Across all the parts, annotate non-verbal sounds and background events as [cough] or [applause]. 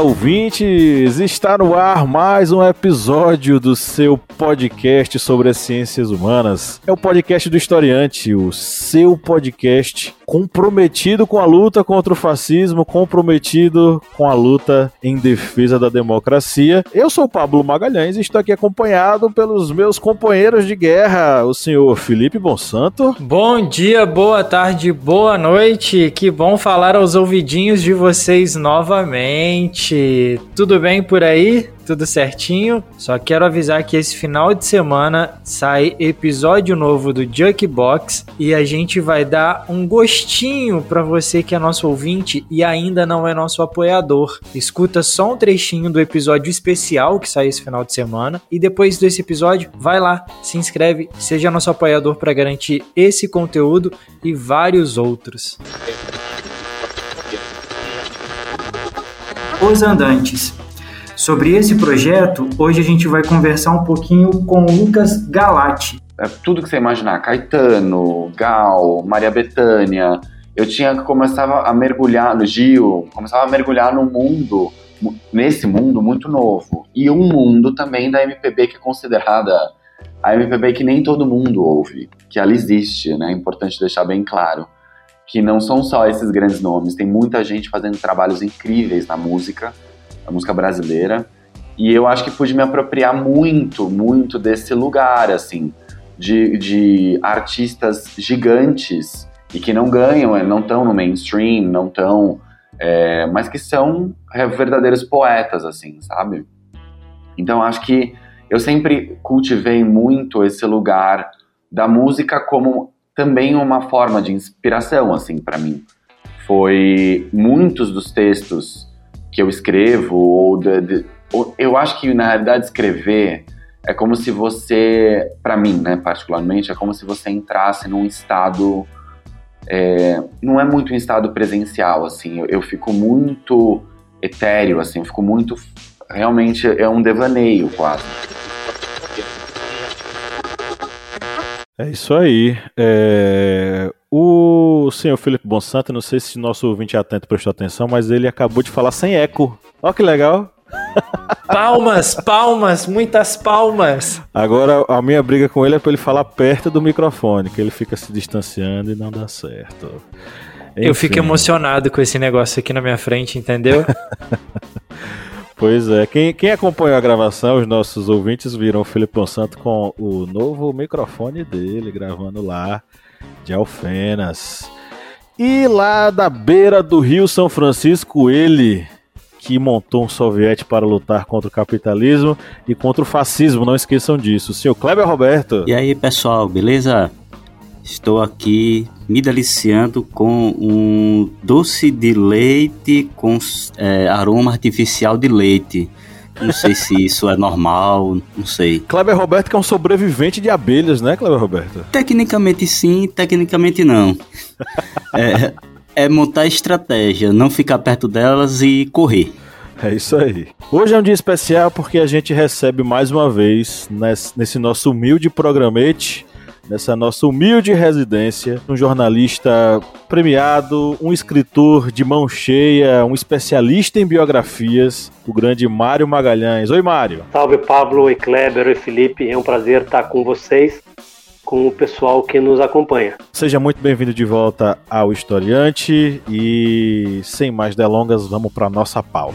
Ouvintes! Está no ar mais um episódio do seu podcast sobre as ciências humanas. É o podcast do Historiante, o seu podcast comprometido com a luta contra o fascismo, comprometido com a luta em defesa da democracia. Eu sou o Pablo Magalhães e estou aqui acompanhado pelos meus companheiros de guerra, o senhor Felipe Bonsanto. Bom dia, boa tarde, boa noite. Que bom falar aos ouvidinhos de vocês novamente. Tudo bem por aí? tudo certinho. Só quero avisar que esse final de semana sai episódio novo do Jukebox e a gente vai dar um gostinho para você que é nosso ouvinte e ainda não é nosso apoiador. Escuta só um trechinho do episódio especial que sai esse final de semana e depois desse episódio, vai lá, se inscreve, seja nosso apoiador para garantir esse conteúdo e vários outros. Os Andantes Sobre esse projeto, hoje a gente vai conversar um pouquinho com o Lucas Galati. É tudo que você imaginar, Caetano, Gal, Maria Bethânia, eu tinha começava a mergulhar no Gil, começava a mergulhar no mundo, nesse mundo muito novo. E um mundo também da MPB que é considerada a MPB que nem todo mundo ouve, que ela existe, né? É importante deixar bem claro que não são só esses grandes nomes, tem muita gente fazendo trabalhos incríveis na música a música brasileira. E eu acho que pude me apropriar muito, muito desse lugar, assim, de, de artistas gigantes e que não ganham, eh, não estão no mainstream, não estão. É, mas que são verdadeiros poetas, assim, sabe? Então acho que eu sempre cultivei muito esse lugar da música como também uma forma de inspiração, assim, para mim. Foi muitos dos textos que eu escrevo, ou, de, de, ou eu acho que na realidade escrever é como se você, para mim, né, particularmente, é como se você entrasse num estado é, não é muito um estado presencial, assim, eu, eu, fico muito etéreo, assim, eu fico muito, realmente é um devaneio quase. É isso aí. É... O senhor Felipe Bonsanto, não sei se nosso ouvinte atento prestou atenção, mas ele acabou de falar sem eco. Olha que legal. [laughs] Palmas, palmas, muitas palmas. Agora a minha briga com ele é para ele falar perto do microfone, que ele fica se distanciando e não dá certo. Enfim. Eu fico emocionado com esse negócio aqui na minha frente, entendeu? [laughs] pois é, quem, quem acompanhou a gravação, os nossos ouvintes viram o Felipe Monsanto com o novo microfone dele, gravando lá de Alfenas. E lá da beira do Rio São Francisco, ele que montou um soviete para lutar contra o capitalismo e contra o fascismo, não esqueçam disso. O senhor Kleber Roberto. E aí, pessoal, beleza? Estou aqui me deliciando com um doce de leite com é, aroma artificial de leite. Não sei se isso é normal, não sei. Kleber Roberto que é um sobrevivente de abelhas, né, Kleber Roberto? Tecnicamente sim, tecnicamente não. é, é montar estratégia, não ficar perto delas e correr. É isso aí. Hoje é um dia especial porque a gente recebe mais uma vez nesse nosso humilde programete nessa nossa humilde residência, um jornalista premiado, um escritor de mão cheia, um especialista em biografias, o grande Mário Magalhães. Oi, Mário. Salve, Pablo e Kleber e Felipe. É um prazer estar com vocês com o pessoal que nos acompanha. Seja muito bem-vindo de volta ao Historiante e sem mais delongas, vamos para nossa pauta.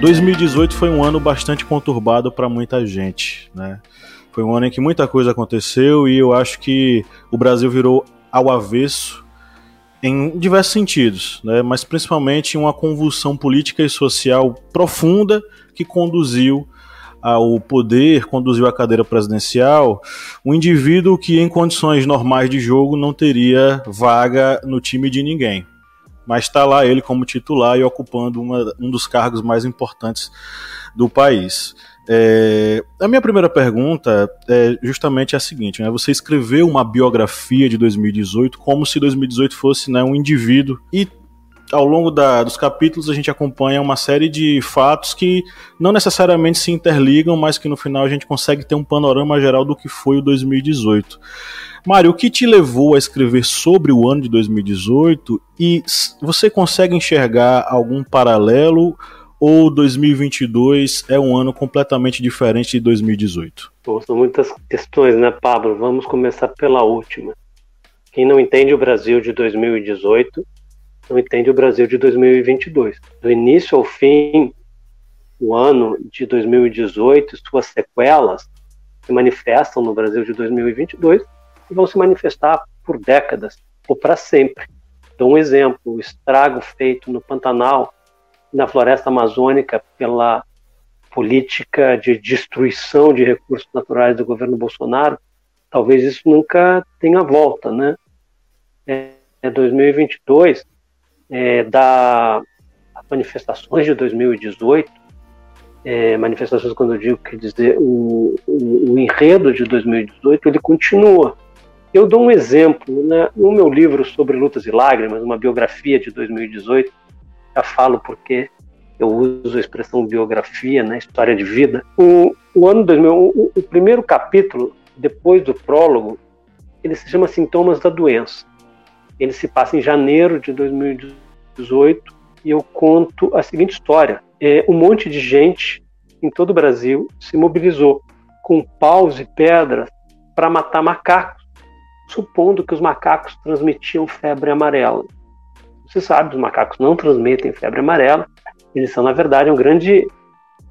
2018 foi um ano bastante conturbado para muita gente, né? Foi um ano em que muita coisa aconteceu e eu acho que o Brasil virou ao avesso em diversos sentidos, né? mas principalmente uma convulsão política e social profunda que conduziu ao poder, conduziu à cadeira presidencial, um indivíduo que em condições normais de jogo não teria vaga no time de ninguém mas está lá ele como titular e ocupando uma, um dos cargos mais importantes do país. É, a minha primeira pergunta é justamente a seguinte: né, você escreveu uma biografia de 2018 como se 2018 fosse né, um indivíduo e ao longo da, dos capítulos a gente acompanha uma série de fatos que não necessariamente se interligam, mas que no final a gente consegue ter um panorama geral do que foi o 2018. Mário, o que te levou a escrever sobre o ano de 2018 e você consegue enxergar algum paralelo ou 2022 é um ano completamente diferente de 2018? Bom, são muitas questões, né, Pablo? Vamos começar pela última. Quem não entende o Brasil de 2018 não entende o Brasil de 2022. Do início ao fim, o ano de 2018, suas sequelas se manifestam no Brasil de 2022 e vão se manifestar por décadas ou para sempre. Dou um exemplo: o estrago feito no Pantanal, na floresta amazônica, pela política de destruição de recursos naturais do governo Bolsonaro, talvez isso nunca tenha volta, né? É 2022 é, da manifestações de 2018, é, manifestações quando eu digo, quer dizer, o, o, o, enredo de 2018, ele continua. Eu dou um exemplo, né? no meu livro sobre Lutas e Lágrimas, uma biografia de 2018, já falo porque eu uso a expressão biografia, né, história de vida. O, o ano 2000, o, o primeiro capítulo, depois do prólogo, ele se chama Sintomas da Doença. Ele se passa em janeiro de 2018 e eu conto a seguinte história: é, um monte de gente em todo o Brasil se mobilizou com paus e pedras para matar macacos, supondo que os macacos transmitiam febre amarela. Você sabe, os macacos não transmitem febre amarela, eles são, na verdade, um grande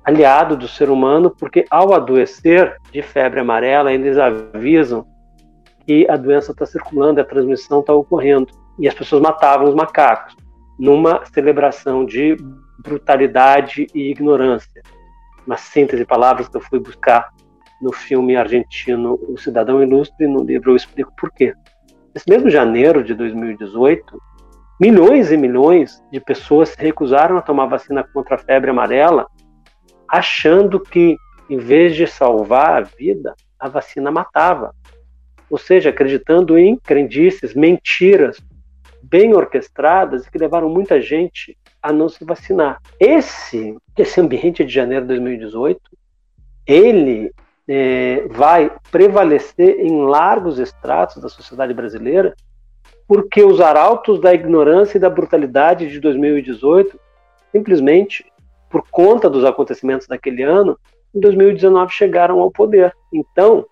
aliado do ser humano, porque ao adoecer de febre amarela, eles avisam que a doença está circulando, a transmissão está ocorrendo. E as pessoas matavam os macacos, numa celebração de brutalidade e ignorância. Uma síntese de palavras que eu fui buscar no filme argentino O Cidadão Ilustre, no livro eu explico por quê. Nesse mesmo janeiro de 2018, milhões e milhões de pessoas se recusaram a tomar vacina contra a febre amarela, achando que, em vez de salvar a vida, a vacina matava ou seja, acreditando em crendices, mentiras bem orquestradas e que levaram muita gente a não se vacinar. Esse, esse ambiente de janeiro de 2018, ele é, vai prevalecer em largos estratos da sociedade brasileira, porque os arautos da ignorância e da brutalidade de 2018, simplesmente por conta dos acontecimentos daquele ano, em 2019 chegaram ao poder. Então,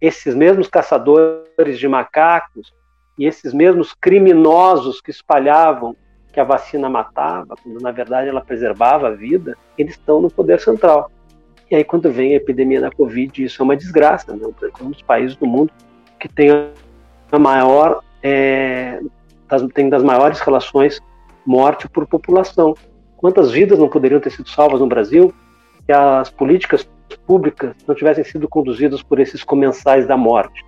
esses mesmos caçadores de macacos e esses mesmos criminosos que espalhavam que a vacina matava, quando na verdade ela preservava a vida, eles estão no poder central. E aí, quando vem a epidemia da Covid, isso é uma desgraça. Né? Um dos países do mundo que tem a maior, é, das, tem das maiores relações morte por população. Quantas vidas não poderiam ter sido salvas no Brasil se as políticas públicas não tivessem sido conduzidas por esses comensais da morte.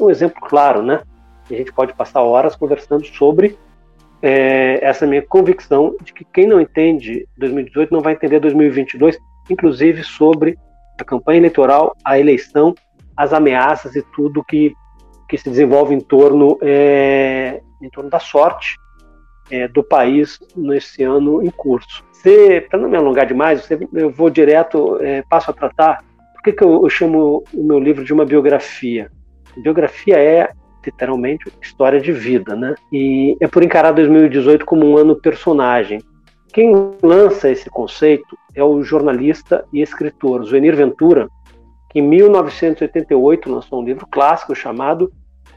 Um exemplo claro, né? A gente pode passar horas conversando sobre é, essa minha convicção de que quem não entende 2018 não vai entender 2022, inclusive sobre a campanha eleitoral, a eleição, as ameaças e tudo que, que se desenvolve em torno, é, em torno da sorte é, do país nesse ano em curso. Para não me alongar demais, eu vou direto, é, passo a tratar. Por que, que eu, eu chamo o meu livro de uma biografia? Biografia é literalmente história de vida, né? E é por encarar 2018 como um ano personagem. Quem lança esse conceito é o jornalista e escritor Zuenir Ventura, que em 1988 lançou um livro clássico chamado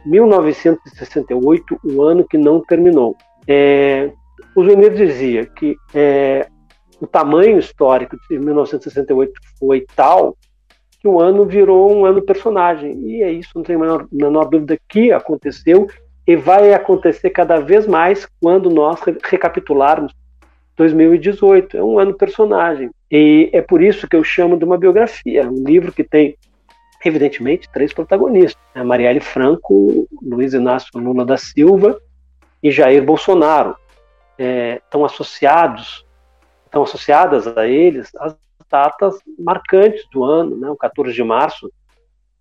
1968, o ano que não terminou. É, o Zuenir dizia que é, o tamanho histórico de 1968 foi tal que o ano virou um ano personagem. E é isso, não tenho a menor, menor dúvida que aconteceu e vai acontecer cada vez mais quando nós recapitularmos 2018. É um ano personagem. E é por isso que eu chamo de uma biografia, um livro que tem, evidentemente, três protagonistas: a Marielle Franco, Luiz Inácio Lula da Silva e Jair Bolsonaro. É, estão associados, estão associadas a eles as datas marcantes do ano, né? o 14 de março,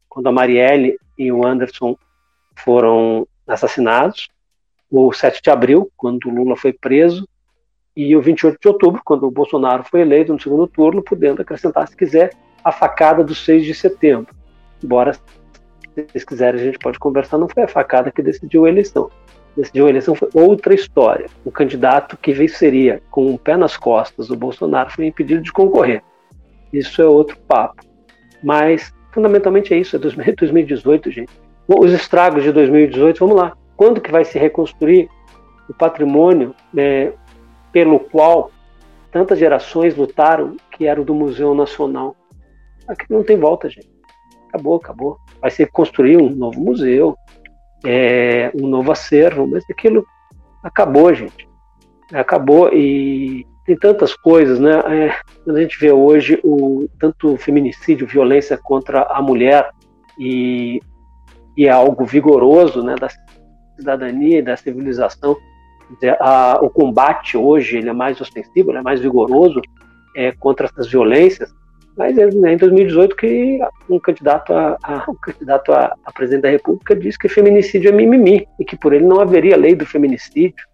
quando a Marielle e o Anderson foram assassinados, o 7 de abril, quando o Lula foi preso, e o 28 de outubro, quando o Bolsonaro foi eleito no segundo turno, podendo acrescentar, se quiser, a facada do 6 de setembro. Embora, se vocês quiserem, a gente pode conversar, não foi a facada que decidiu a eleição. Decidiu a eleição foi outra história. O candidato que venceria com o um pé nas costas, o Bolsonaro, foi impedido de concorrer. Isso é outro papo. Mas, fundamentalmente, é isso. É 2018, [laughs] gente. Os estragos de 2018, vamos lá. Quando que vai se reconstruir o patrimônio né, pelo qual tantas gerações lutaram, que era o do Museu Nacional? Aqui não tem volta, gente. Acabou, acabou. Vai ser construir um novo museu, é, um novo acervo, mas aquilo acabou, gente. Acabou e tem tantas coisas, né? É, quando a gente vê hoje o tanto feminicídio, violência contra a mulher e, e é algo vigoroso, né, da cidadania e da civilização, a, o combate hoje ele é mais ostensivo, é mais vigoroso é, contra essas violências, mas é né, em 2018 que um candidato a, a um candidato a, a, presidente da República disse que feminicídio é mimimi e que por ele não haveria lei do feminicídio.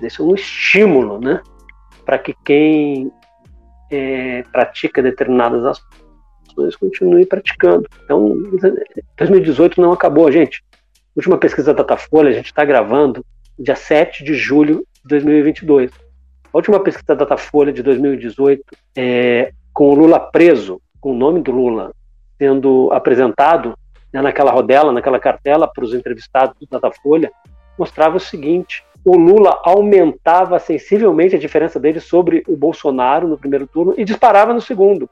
Isso é um estímulo, né? para que quem é, pratica determinadas ações continue praticando. Então, 2018 não acabou, gente. Última pesquisa da Datafolha, a gente está gravando dia 7 de julho de 2022. A última pesquisa da Datafolha de 2018, é, com o Lula preso, com o nome do Lula sendo apresentado né, naquela rodela, naquela cartela para os entrevistados da Datafolha, mostrava o seguinte: o Lula aumentava sensivelmente a diferença dele sobre o Bolsonaro no primeiro turno e disparava no segundo.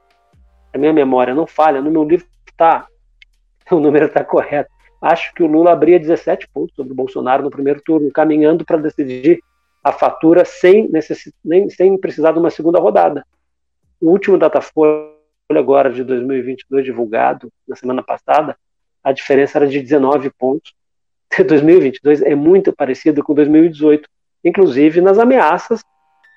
A minha memória não falha, no meu livro está, [laughs] o número está correto. Acho que o Lula abria 17 pontos sobre o Bolsonaro no primeiro turno, caminhando para decidir a fatura sem, necess... nem, sem precisar de uma segunda rodada. O último Datafolha agora de 2022 divulgado na semana passada, a diferença era de 19 pontos [laughs] 2022 é muito parecido com 2018, inclusive nas ameaças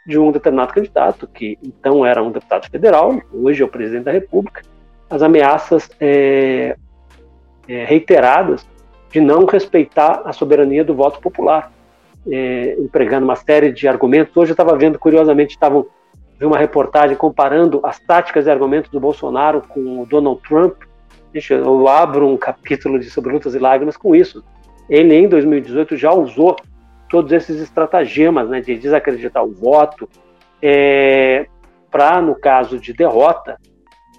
de um determinado candidato, que então era um deputado federal, hoje é o presidente da República, as ameaças é, é, reiteradas de não respeitar a soberania do voto popular, é, empregando uma série de argumentos. Hoje eu estava vendo, curiosamente, estavam vi uma reportagem comparando as táticas e argumentos do Bolsonaro com o Donald Trump. eu abro um capítulo de sobre lutas e lágrimas com isso ele em 2018 já usou todos esses estratagemas né, de desacreditar o voto, é, para, no caso de derrota,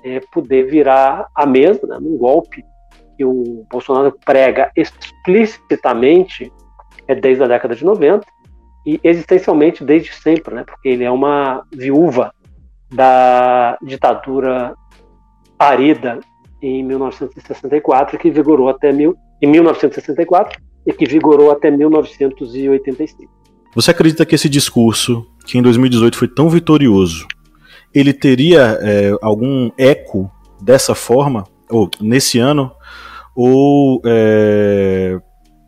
é, poder virar a mesa né, num golpe que o Bolsonaro prega explicitamente é desde a década de 90 e existencialmente desde sempre, né, porque ele é uma viúva da ditadura parida em 1964 que vigorou até mil, em 1964 e que vigorou até 1985. Você acredita que esse discurso, que em 2018 foi tão vitorioso, ele teria é, algum eco dessa forma, ou nesse ano, ou é,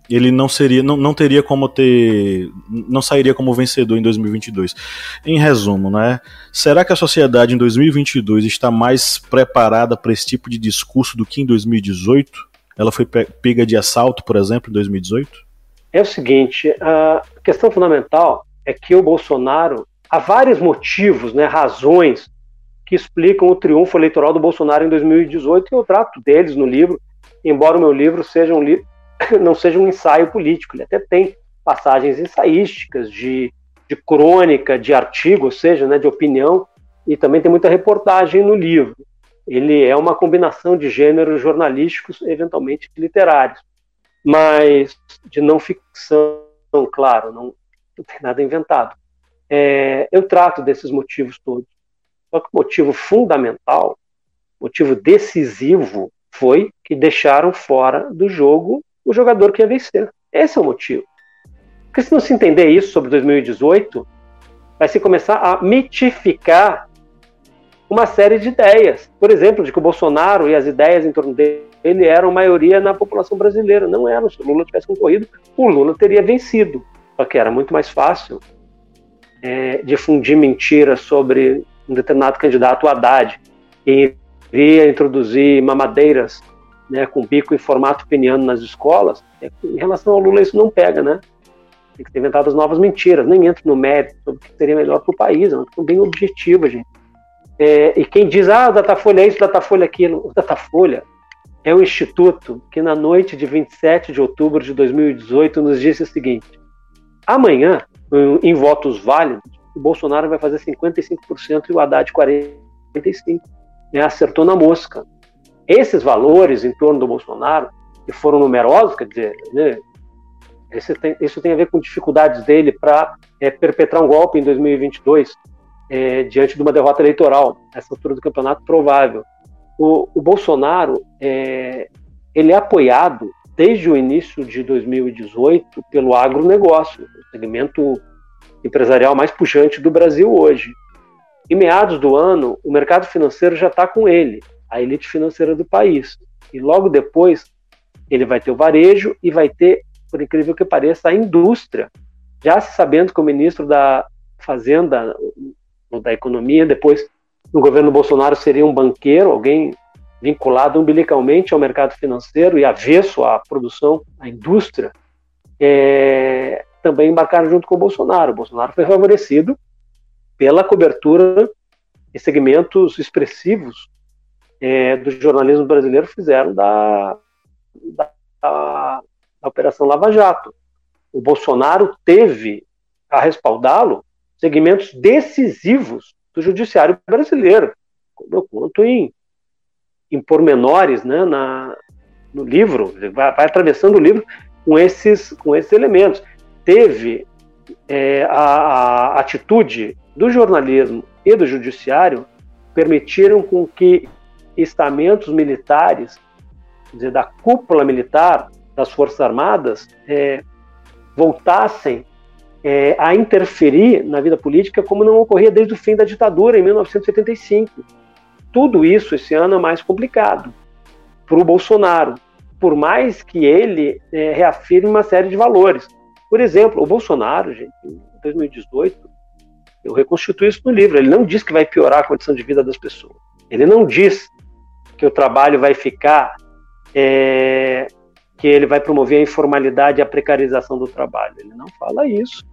ele não seria, não, não teria como ter, não sairia como vencedor em 2022. Em resumo, né? Será que a sociedade em 2022 está mais preparada para esse tipo de discurso do que em 2018? Ela foi pega de assalto, por exemplo, em 2018? É o seguinte, a questão fundamental é que o Bolsonaro há vários motivos, né, razões que explicam o triunfo eleitoral do Bolsonaro em 2018 e eu trato deles no livro, embora o meu livro seja um livro [laughs] não seja um ensaio político. Ele até tem passagens ensaísticas, de, de crônica, de artigo, ou seja, né, de opinião, e também tem muita reportagem no livro. Ele é uma combinação de gêneros jornalísticos, eventualmente literários, mas de não ficção, claro, não, não tem nada inventado. É, eu trato desses motivos todos. Só que o motivo fundamental, motivo decisivo, foi que deixaram fora do jogo o jogador que ia vencer. Esse é o motivo. Porque se não se entender isso sobre 2018, vai se começar a mitificar uma série de ideias. Por exemplo, de que o Bolsonaro e as ideias em torno dele eram maioria na população brasileira. Não eram. Se o Lula tivesse concorrido, o Lula teria vencido. Só que era muito mais fácil é, difundir mentiras sobre um determinado candidato, o Haddad, e iria introduzir mamadeiras né, com bico em formato peniano nas escolas, é, em relação ao Lula isso não pega, né? Tem que ter inventado as novas mentiras, nem entro no mérito sobre o que seria melhor para o país, é uma questão bem objetiva, gente. É, e quem diz, ah, Datafolha é isso, Datafolha é aquilo, o Datafolha é um instituto que na noite de 27 de outubro de 2018 nos disse o seguinte, amanhã, em votos válidos, o Bolsonaro vai fazer 55% e o Haddad 45%. É, acertou na mosca esses valores em torno do Bolsonaro, que foram numerosos, quer dizer, né, tem, isso tem a ver com dificuldades dele para é, perpetrar um golpe em 2022, é, diante de uma derrota eleitoral, essa altura do campeonato provável. O, o Bolsonaro é, ele é apoiado desde o início de 2018 pelo agronegócio, o segmento empresarial mais puxante do Brasil hoje. Em meados do ano, o mercado financeiro já está com ele a elite financeira do país. E logo depois ele vai ter o varejo e vai ter, por incrível que pareça, a indústria. Já se sabendo que o ministro da Fazenda, ou da Economia, depois no governo Bolsonaro seria um banqueiro, alguém vinculado umbilicalmente ao mercado financeiro e avesso à produção, à indústria, é, também embarcaram junto com o Bolsonaro. O Bolsonaro foi favorecido pela cobertura em segmentos expressivos é, do jornalismo brasileiro fizeram da, da, da, Operação Lava Jato. O Bolsonaro teve a respaldá-lo segmentos decisivos do judiciário brasileiro, como eu conto em, em pormenores né, na, no livro, vai, vai, atravessando o livro com esses, com esses elementos. Teve é, a, a atitude do jornalismo e do judiciário permitiram com que estamentos militares, dizer, da cúpula militar das Forças Armadas, é, voltassem é, a interferir na vida política como não ocorria desde o fim da ditadura, em 1975. Tudo isso esse ano é mais complicado para o Bolsonaro, por mais que ele é, reafirme uma série de valores. Por exemplo, o Bolsonaro, gente, em 2018, eu reconstituo isso no livro, ele não diz que vai piorar a condição de vida das pessoas. Ele não diz que o trabalho vai ficar, é, que ele vai promover a informalidade e a precarização do trabalho. Ele não fala isso.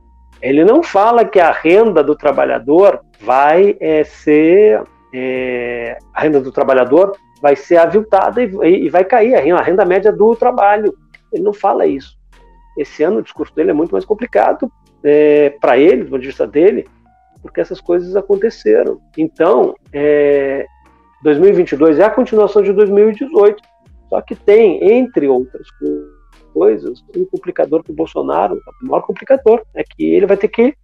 Ele não fala que a renda do trabalhador vai é, ser é, a renda do trabalhador vai ser aviltada e, e vai cair a renda, média do trabalho. Ele não fala isso. Esse ano o discurso dele é muito mais complicado é, para ele, do ponto de vista dele, porque essas coisas aconteceram. Então, é, 2022 é a continuação de 2018. Só que tem, entre outras coisas, um complicador para o Bolsonaro, o maior complicador, é que ele vai ter que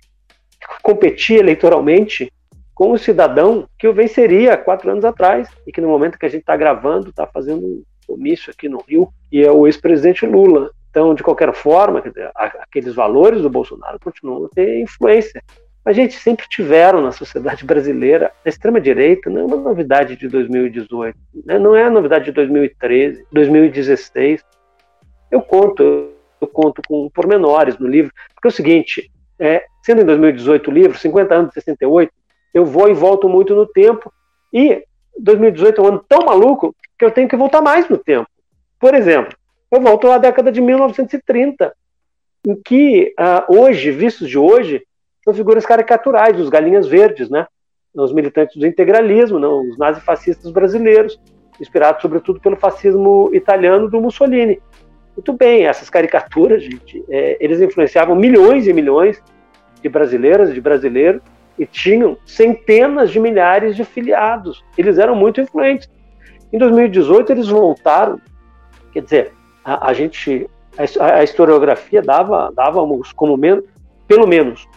competir eleitoralmente com o cidadão que o venceria quatro anos atrás e que no momento que a gente está gravando está fazendo um comício aqui no Rio e é o ex-presidente Lula. Então, de qualquer forma, aqueles valores do Bolsonaro continuam a ter influência a gente sempre tiveram na sociedade brasileira. A extrema-direita não é uma novidade de 2018, né? não é a novidade de 2013, 2016. Eu conto, eu conto com pormenores no livro, porque é o seguinte, é, sendo em 2018 o livro, 50 anos de 68, eu vou e volto muito no tempo, e 2018 é um ano tão maluco que eu tenho que voltar mais no tempo. Por exemplo, eu volto à década de 1930, em que uh, hoje, vistos de hoje, são figuras caricaturais, os galinhas verdes, né? Os militantes do integralismo, os nazifascistas brasileiros, inspirados sobretudo pelo fascismo italiano do Mussolini. Muito bem, essas caricaturas, gente, é, eles influenciavam milhões e milhões de brasileiras e de brasileiros e tinham centenas de milhares de filiados. Eles eram muito influentes. Em 2018 eles voltaram, quer dizer, a, a gente, a, a, historiografia dava, dávamos como menos, pelo menos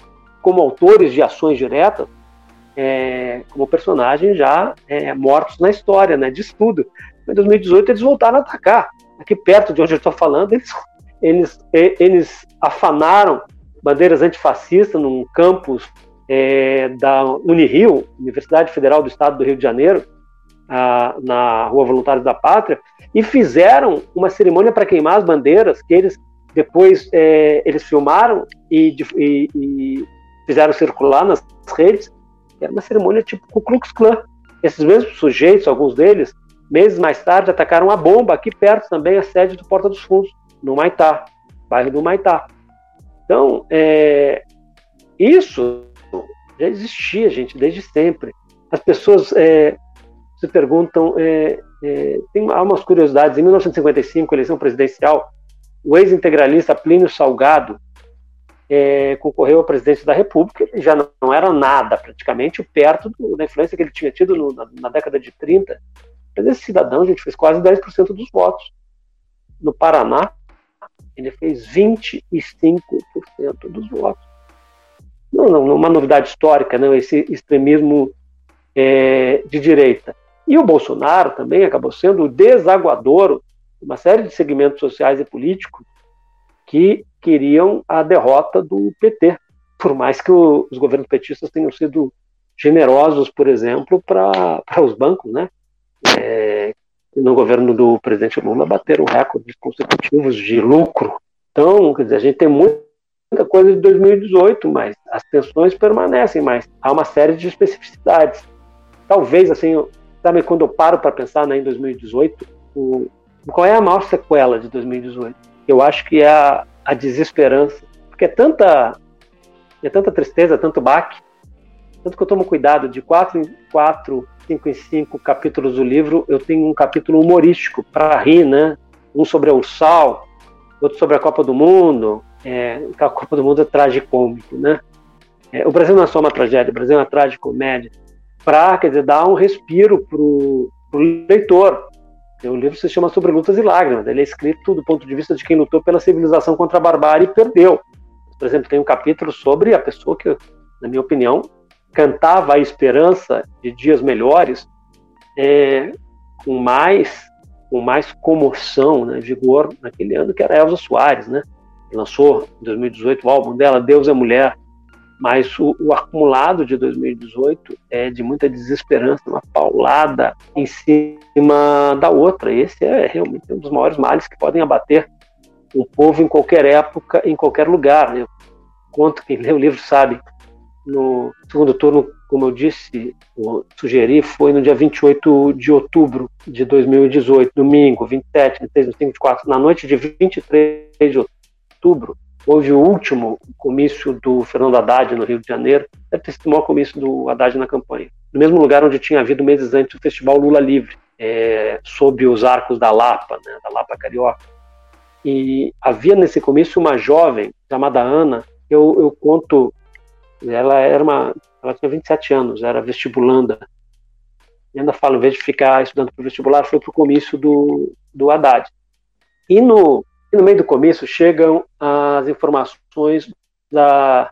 como autores de ações diretas, é, como personagens já é, mortos na história, né, de estudo. Em 2018 eles voltaram a atacar. Aqui perto de onde eu estou falando, eles, eles, eles afanaram bandeiras antifascistas num campus é, da Unirio, Universidade Federal do Estado do Rio de Janeiro, a, na Rua Voluntários da Pátria, e fizeram uma cerimônia para queimar as bandeiras, que eles depois é, eles filmaram e, e, e, fizeram circular nas redes. Era uma cerimônia tipo Ku Klux Klan. Esses mesmos sujeitos, alguns deles, meses mais tarde, atacaram a bomba aqui perto também, a sede do Porta dos Fundos, no Maitá, bairro do Maitá. Então, é, isso já existia, gente, desde sempre. As pessoas é, se perguntam, é, é, tem há umas curiosidades. Em 1955, eleição presidencial, o ex-integralista Plínio Salgado é, concorreu a presidente da República. Ele já não, era nada, praticamente, perto do, da influência que ele tinha tido no, na, na, década de 30. Mas esse cidadão, gente, fez quase 10% dos votos. No Paraná, ele fez 25% dos votos não, não, uma novidade histórica, não, esse extremismo é, de direita. E o Bolsonaro também acabou sendo o desaguador de uma série de segmentos sociais e políticos que queriam a derrota do PT, por mais que o, os governos petistas tenham sido generosos, por exemplo, para os bancos, né? É, no governo do presidente Lula bateram recordes consecutivos de lucro. Então, quer dizer, a gente tem muita coisa de 2018, mas as tensões permanecem, mas há uma série de especificidades. Talvez, assim, sabe, quando eu paro para pensar né, em 2018, o, qual é a maior sequela de 2018? Eu acho que é a, a desesperança, porque é tanta, é tanta tristeza, tanto baque, tanto que eu tomo cuidado, de quatro em quatro, cinco em cinco capítulos do livro, eu tenho um capítulo humorístico para rir, né? Um sobre o sal, outro sobre a Copa do Mundo, é, a Copa do Mundo é tragicômico, né? É, o Brasil não é só uma tragédia, o Brasil é uma tragicomédia, para, quer dizer, dar um respiro para o leitor. O livro se chama Sobre Lutas e Lágrimas, ele é escrito do ponto de vista de quem lutou pela civilização contra a barbárie e perdeu. Por exemplo, tem um capítulo sobre a pessoa que, na minha opinião, cantava a esperança de dias melhores é, com mais com mais comoção, né, vigor naquele ano, que era Elza Soares, né? lançou em 2018 o álbum dela, Deus é Mulher, mas o, o, acumulado de 2018 é de muita desesperança, uma paulada em cima da outra. Esse é realmente um dos maiores males que podem abater um povo em qualquer época, em qualquer lugar. Né? Conto, quem lê o livro sabe, no segundo turno, como eu disse, eu sugeri, foi no dia 28 de outubro de 2018, domingo, 27, 26, 25, 24, na noite de 23 de outubro houve o último comício do Fernando Haddad no Rio de Janeiro, deve ter sido o maior comício do Haddad na campanha. No mesmo lugar onde tinha havido meses antes o Festival Lula Livre, é, sob os arcos da Lapa, né, da Lapa Carioca. E havia nesse comício uma jovem chamada Ana, eu, eu conto, ela era uma, ela tinha 27 anos, era vestibulanda. E ainda falo, em vez de ficar estudando para o vestibular, foi para o comício do, do Haddad. E no, e no meio do começo chegam as informações da,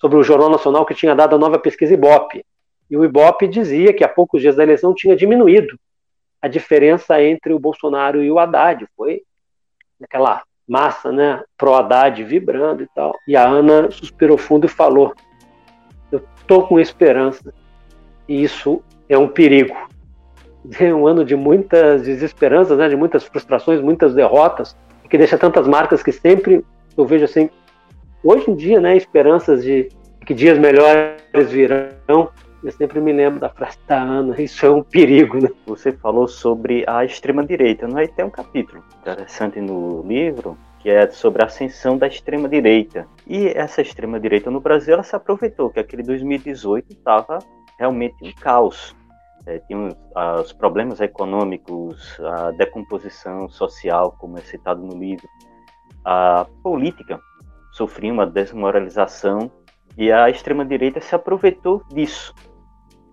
sobre o Jornal Nacional que tinha dado a nova pesquisa Ibope. E o Ibope dizia que há poucos dias da eleição tinha diminuído a diferença entre o Bolsonaro e o Haddad. Foi aquela massa, né, pró-Haddad vibrando e tal. E a Ana suspirou fundo e falou: Eu tô com esperança. E isso é um perigo. [laughs] É um ano de muitas desesperanças, né, de muitas frustrações, muitas derrotas que deixa tantas marcas que sempre eu vejo assim, hoje em dia, né, esperanças de que dias melhores virão. Eu sempre me lembro da frase da Ana, isso é um perigo, né? Você falou sobre a extrema-direita, não é? Tem um capítulo interessante no livro que é sobre a ascensão da extrema-direita. E essa extrema-direita no Brasil, ela se aproveitou que aquele 2018 estava realmente um caos. É, tinha os, os, problemas econômicos, a decomposição social, como é citado no livro, a política sofria uma desmoralização e a extrema-direita se aproveitou disso.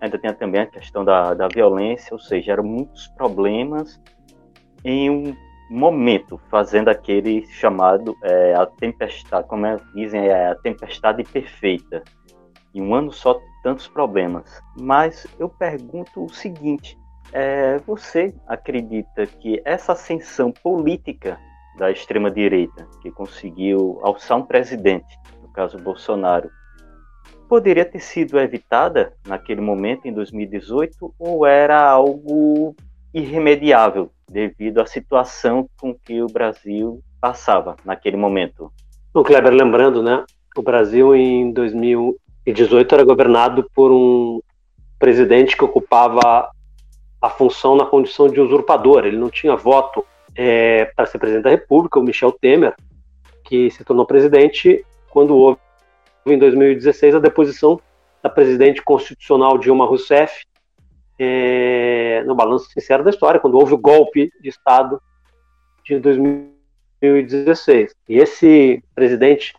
Ainda tem também a questão da, da violência, ou seja, eram muitos problemas em um momento, fazendo aquele chamado é, a tempestade, como é, dizem, é a tempestade perfeita. Em um ano só, tantos problemas. Mas eu pergunto o seguinte: é, você acredita que essa ascensão política da extrema-direita, que conseguiu alçar um presidente, no caso Bolsonaro, poderia ter sido evitada naquele momento, em 2018, ou era algo irremediável devido à situação com que o Brasil passava naquele momento. O Kleber, lembrando, né? O Brasil em 2018 era governado por um presidente que ocupava a função na condição de usurpador. Ele não tinha voto é, para ser presidente da República, o Michel Temer, que se tornou presidente quando houve em 2016 a deposição da presidente constitucional Dilma Rousseff é, no balanço sincero da história, quando houve o golpe de Estado de 2016. E esse presidente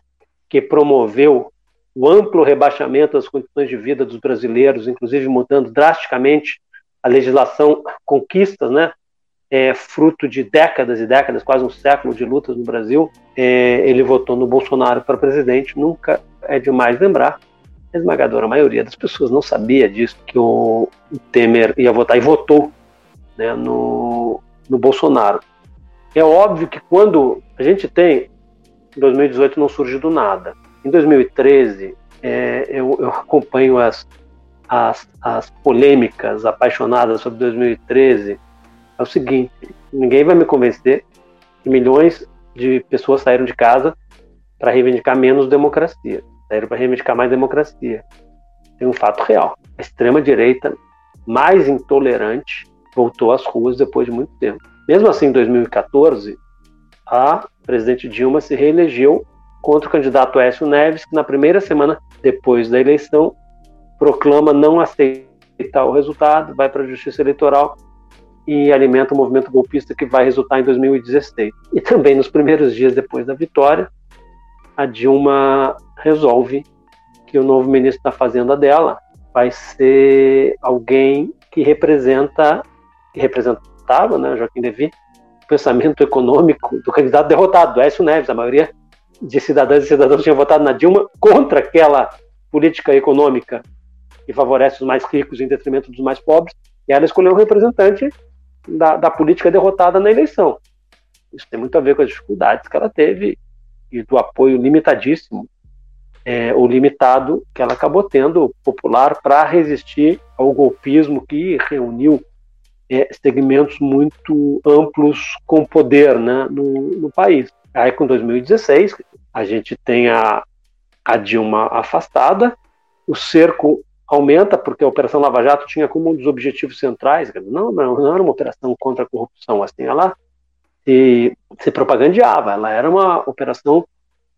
que promoveu o amplo rebaixamento das condições de vida dos brasileiros, inclusive mudando drasticamente a legislação, conquistas, né, é, fruto de décadas e décadas, quase um século de lutas no Brasil, é, ele votou no Bolsonaro para presidente. Nunca é demais lembrar a esmagadora maioria das pessoas não sabia disso, que o Temer ia votar e votou né, no, no Bolsonaro. É óbvio que quando a gente tem, em 2018 não surge do nada. Em 2013, é, eu, eu, acompanho as, as, as polêmicas apaixonadas sobre 2013. É o seguinte: ninguém vai me convencer que milhões de pessoas saíram de casa para reivindicar menos democracia saíram para reivindicar mais democracia. Tem um fato real: a extrema-direita mais intolerante voltou às ruas depois de muito tempo. Mesmo assim, em 2014, a presidente Dilma se reelegeu contra o candidato Écio Neves, que na primeira semana depois da eleição proclama não aceitar o resultado, vai para a Justiça Eleitoral e alimenta o movimento golpista que vai resultar em 2016. E também nos primeiros dias depois da vitória, a Dilma resolve que o novo ministro da Fazenda dela vai ser alguém que representa, que representava, né, Joaquim Levy, o pensamento econômico do candidato derrotado, do Écio Neves. A maioria de cidadãs e cidadãos tinha votado na Dilma contra aquela política econômica que favorece os mais ricos em detrimento dos mais pobres, e ela escolheu um representante da, da política derrotada na eleição. Isso tem muito a ver com as dificuldades que ela teve e do apoio limitadíssimo é, ou limitado que ela acabou tendo popular para resistir ao golpismo que reuniu é, segmentos muito amplos com poder né, no, no país. Aí, com 2016, a gente tem a, a Dilma afastada, o cerco aumenta, porque a Operação Lava Jato tinha como um dos objetivos centrais, não, não, não era uma operação contra a corrupção, assim, ela se, se propagandeava. Ela era uma operação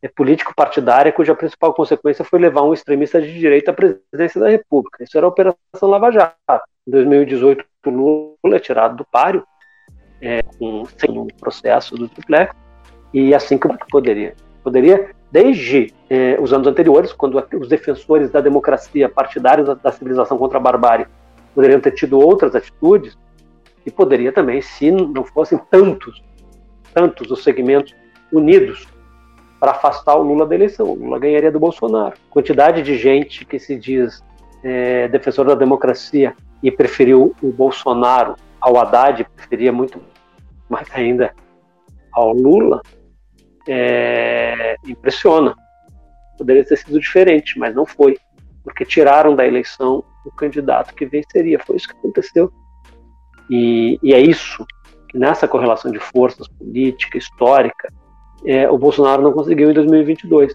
é, político-partidária cuja principal consequência foi levar um extremista de direita à presidência da República. Isso era a Operação Lava Jato. Em 2018, o Lula é tirado do páreo, é, com, sem um processo do triplex, e assim que poderia. Poderia, desde é, os anos anteriores, quando os defensores da democracia, partidários da, da civilização contra a barbárie, poderiam ter tido outras atitudes, e poderia também, se não fossem tantos tantos os segmentos unidos para afastar o Lula da eleição. O Lula ganharia do Bolsonaro. Quantidade de gente que se diz é, defensor da democracia e preferiu o Bolsonaro ao Haddad, preferia muito mais ainda ao Lula, é, impressiona. Poderia ter sido diferente, mas não foi, porque tiraram da eleição o candidato que venceria. Foi isso que aconteceu. E, e é isso que nessa correlação de forças política, histórica, é, o Bolsonaro não conseguiu em 2022.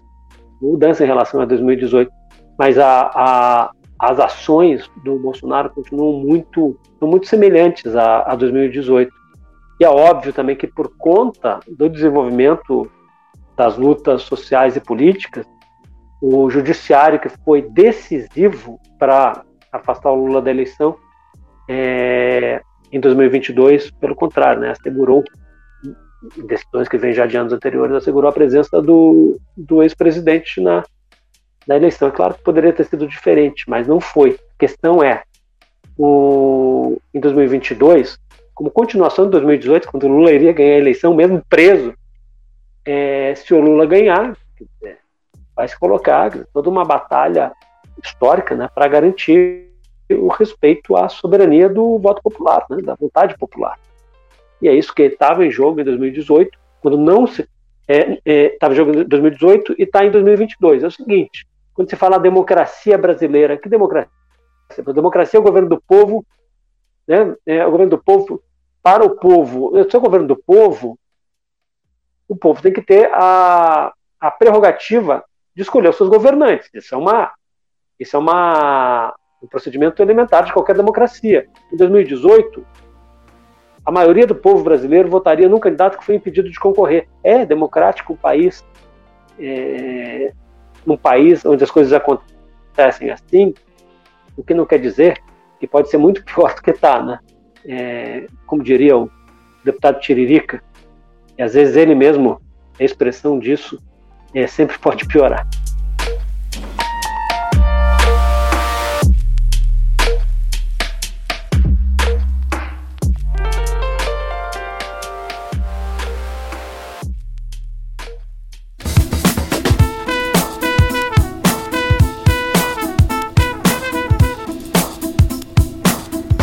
Mudança em relação a 2018. Mas a, a, as ações do Bolsonaro continuam muito, muito semelhantes a, a 2018. E é óbvio também que, por conta do desenvolvimento das lutas sociais e políticas, o judiciário que foi decisivo para afastar o Lula da eleição é, em 2022, pelo contrário, né, assegurou decisões que vêm já de anos anteriores, assegurou a presença do, do ex-presidente na, na eleição. É claro que poderia ter sido diferente, mas não foi. A questão é, o, em 2022, como continuação de 2018, quando o Lula iria ganhar a eleição, mesmo preso, é, se o Lula ganhar, vai se colocar toda uma batalha histórica né, para garantir o respeito à soberania do voto popular, né, da vontade popular. E é isso que estava em jogo em 2018, quando não se. Estava é, é, em jogo em 2018 e está em 2022. É o seguinte: quando se fala democracia brasileira, que democracia? Democracia é o governo do povo, né, é o governo do povo para o povo. Se é o governo do povo, o povo tem que ter a, a prerrogativa de escolher os seus governantes. Isso é uma, isso é uma, um procedimento elementar de qualquer democracia. Em 2018, a maioria do povo brasileiro votaria num candidato que foi impedido de concorrer. É democrático o país, é, país onde as coisas acontecem assim, o que não quer dizer que pode ser muito pior do que está, né? É, como diria o deputado Tiririca, e às vezes ele mesmo, a expressão disso, é, sempre pode piorar.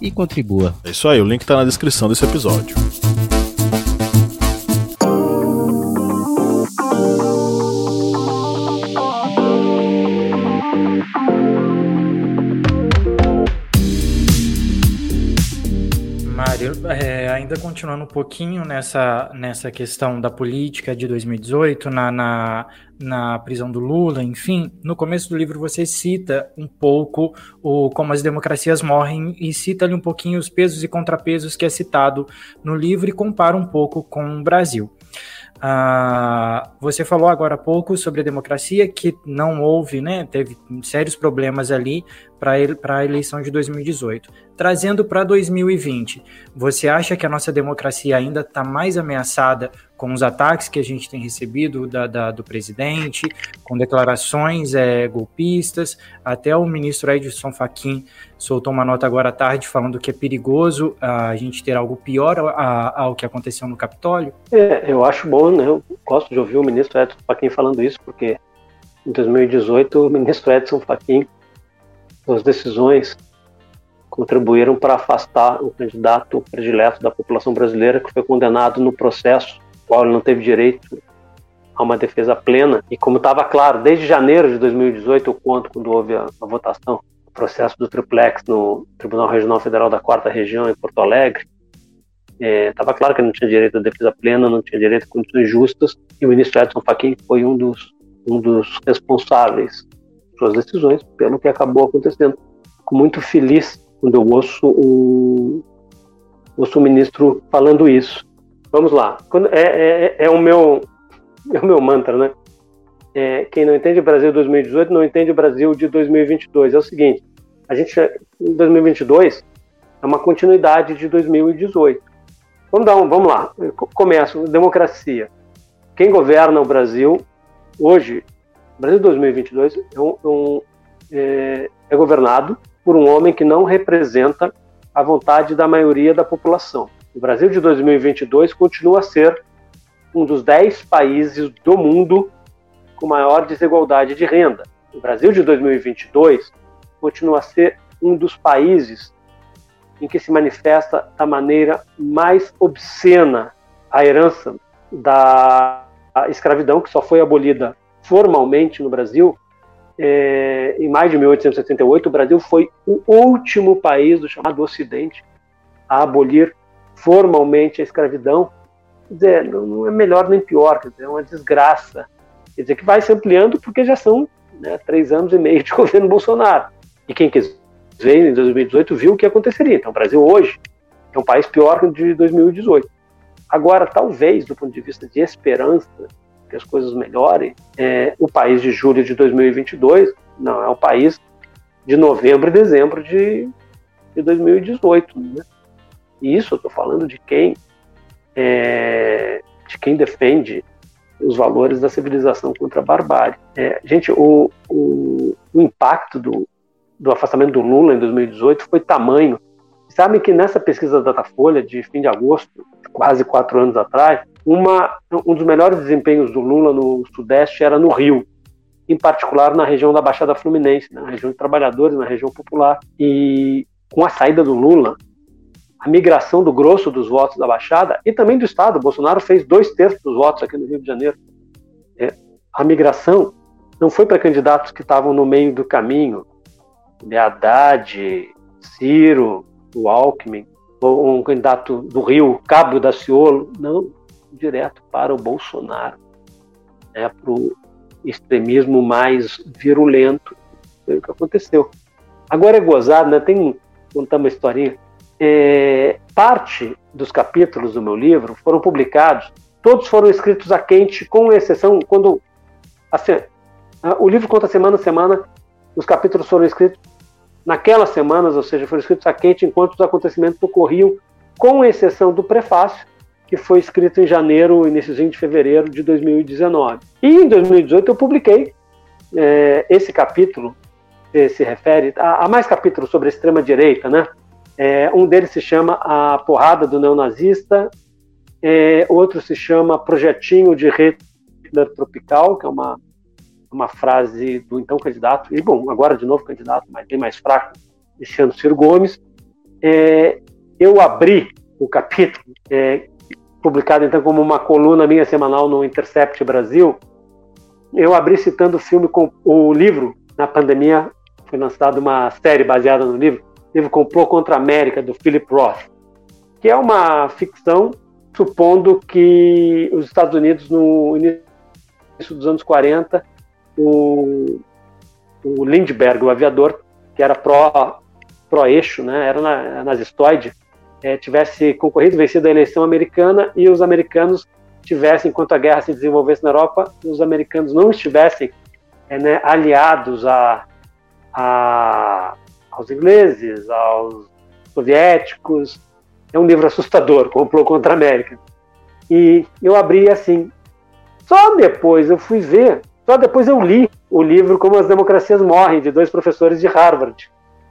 e contribua. É isso aí, o link está na descrição desse episódio. É, ainda continuando um pouquinho nessa, nessa questão da política de 2018, na, na, na, prisão do Lula, enfim, no começo do livro você cita um pouco o, como as democracias morrem e cita ali um pouquinho os pesos e contrapesos que é citado no livro e compara um pouco com o Brasil. Ah, você falou agora há pouco sobre a democracia, que não houve, né? Teve sérios problemas ali para a eleição de 2018. Trazendo para 2020, você acha que a nossa democracia ainda está mais ameaçada com os ataques que a gente tem recebido da, da, do presidente, com declarações é, golpistas, até o ministro Edson Fachin soltou uma nota agora à tarde falando que é perigoso a gente ter algo pior ao que aconteceu no Capitólio? É, eu acho bom, né? Eu gosto de ouvir o ministro Edson Fachin falando isso, porque em 2018 o ministro Edson Fachin suas decisões contribuíram para afastar o candidato predileto da população brasileira que foi condenado no processo, ele não teve direito a uma defesa plena. E como estava claro, desde janeiro de 2018, quanto quando houve a, a votação, o processo do triplex no Tribunal Regional Federal da Quarta Região em Porto Alegre, estava é, claro que não tinha direito à defesa plena, não tinha direito a condições justas, e o ministro Edson Fachin foi um dos, um dos responsáveis suas decisões pelo que acabou acontecendo. Fico muito feliz quando eu ouço o, ouço o ministro falando isso. Vamos lá. Quando, é, é, é, o meu, [laughs] é o meu mantra, né? É, quem não entende o Brasil de 2018 não entende o Brasil de 2022. É o seguinte, a gente, em 2022, é uma continuidade de 2018. Vamos, dar um, vamos lá, começo, democracia. quem governa o Brasil hoje, Brasil 2022 é, um, é, um, é, é governado por um homem que não representa a vontade da maioria da população. O Brasil de 2022 continua a ser um dos dez países do mundo com maior desigualdade de renda. O Brasil de 2022 continua a ser um dos países em que se manifesta da maneira mais obscena a herança da escravidão, que só foi abolida formalmente no Brasil é, em mais de 1878. O Brasil foi o último país do chamado Ocidente a abolir formalmente a escravidão. Dizer, não é melhor nem pior, quer dizer, é uma desgraça. Quer dizer, que vai se ampliando porque já são né, três anos e meio de [laughs] governo Bolsonaro. E quem quis ver em 2018 viu o que aconteceria. Então, o Brasil hoje é um país pior que o de 2018. Agora, talvez, do ponto de vista de esperança, que as coisas melhorem, é, o país de julho de 2022 não é o país de novembro e dezembro de, de 2018. Né? E isso eu estou falando de quem é, de quem defende os valores da civilização contra a barbárie. É, gente, o, o, o impacto do, do afastamento do Lula em 2018 foi tamanho. Sabem que nessa pesquisa da Datafolha de fim de agosto, quase quatro anos atrás, uma, um dos melhores desempenhos do Lula no Sudeste era no Rio, em particular na região da Baixada Fluminense, na região de trabalhadores, na região popular. E com a saída do Lula, a migração do grosso dos votos da Baixada e também do Estado, Bolsonaro fez dois terços dos votos aqui no Rio de Janeiro. É, a migração não foi para candidatos que estavam no meio do caminho, de Haddad, Ciro, o Alckmin, ou um candidato do Rio, Cabo da Ciolo, não, direto para o Bolsonaro, né, para o extremismo mais virulento. Foi o que aconteceu. Agora é gozado, né? Tem contar uma historinha. É, parte dos capítulos do meu livro foram publicados, todos foram escritos a quente, com exceção quando assim, o livro conta semana a semana, os capítulos foram escritos naquelas semanas, ou seja, foram escritos a quente enquanto os acontecimentos ocorriam, com exceção do prefácio, que foi escrito em janeiro, iníciozinho de fevereiro de 2019. E em 2018 eu publiquei é, esse capítulo, que se refere a mais capítulos sobre a extrema-direita, né? É, um deles se chama A Porrada do Neonazista, é, outro se chama Projetinho de Hitler Tropical, que é uma, uma frase do então candidato, e bom, agora de novo candidato, mas bem mais fraco, Cristiano Ciro Gomes. É, eu abri o capítulo é, publicado então como uma coluna minha semanal no Intercept Brasil, eu abri citando o filme com o livro na pandemia foi lançada uma série baseada no livro, livro Complô contra a América do Philip Roth, que é uma ficção supondo que os Estados Unidos no início dos anos 40 o, o Lindbergh, o aviador que era pró pró eixo, né, era na, nazistoide, é, tivesse concorrido, vencido a eleição americana e os americanos tivessem, enquanto a guerra se desenvolvesse na Europa, os americanos não estivessem é, né, aliados a, a, aos ingleses, aos soviéticos. É um livro assustador, Complô contra a América. E eu abri assim. Só depois eu fui ver, só depois eu li o livro Como as Democracias Morrem, de dois professores de Harvard.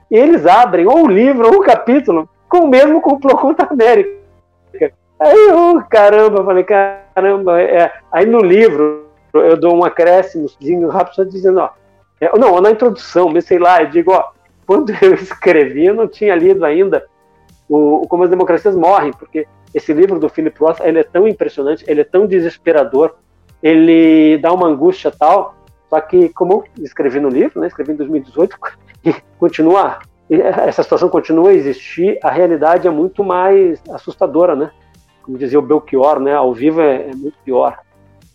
E eles abrem ou o livro ou o capítulo com o mesmo complô contra a América. Aí eu, caramba, falei, caramba. É. Aí no livro eu dou um acréscimozinho rápido, só dizendo, ó. É, não, na introdução, sei lá, eu digo, ó, quando eu [laughs] escrevi, eu não tinha lido ainda o, o Como as Democracias Morrem, porque esse livro do Philip Roth, ele é tão impressionante, ele é tão desesperador, ele dá uma angústia tal, só que como eu escrevi no livro, né, escrevi em 2018, [laughs] e continua essa situação continua a existir, a realidade é muito mais assustadora, né? Como dizia o Belchior, né? Ao vivo é, é muito pior.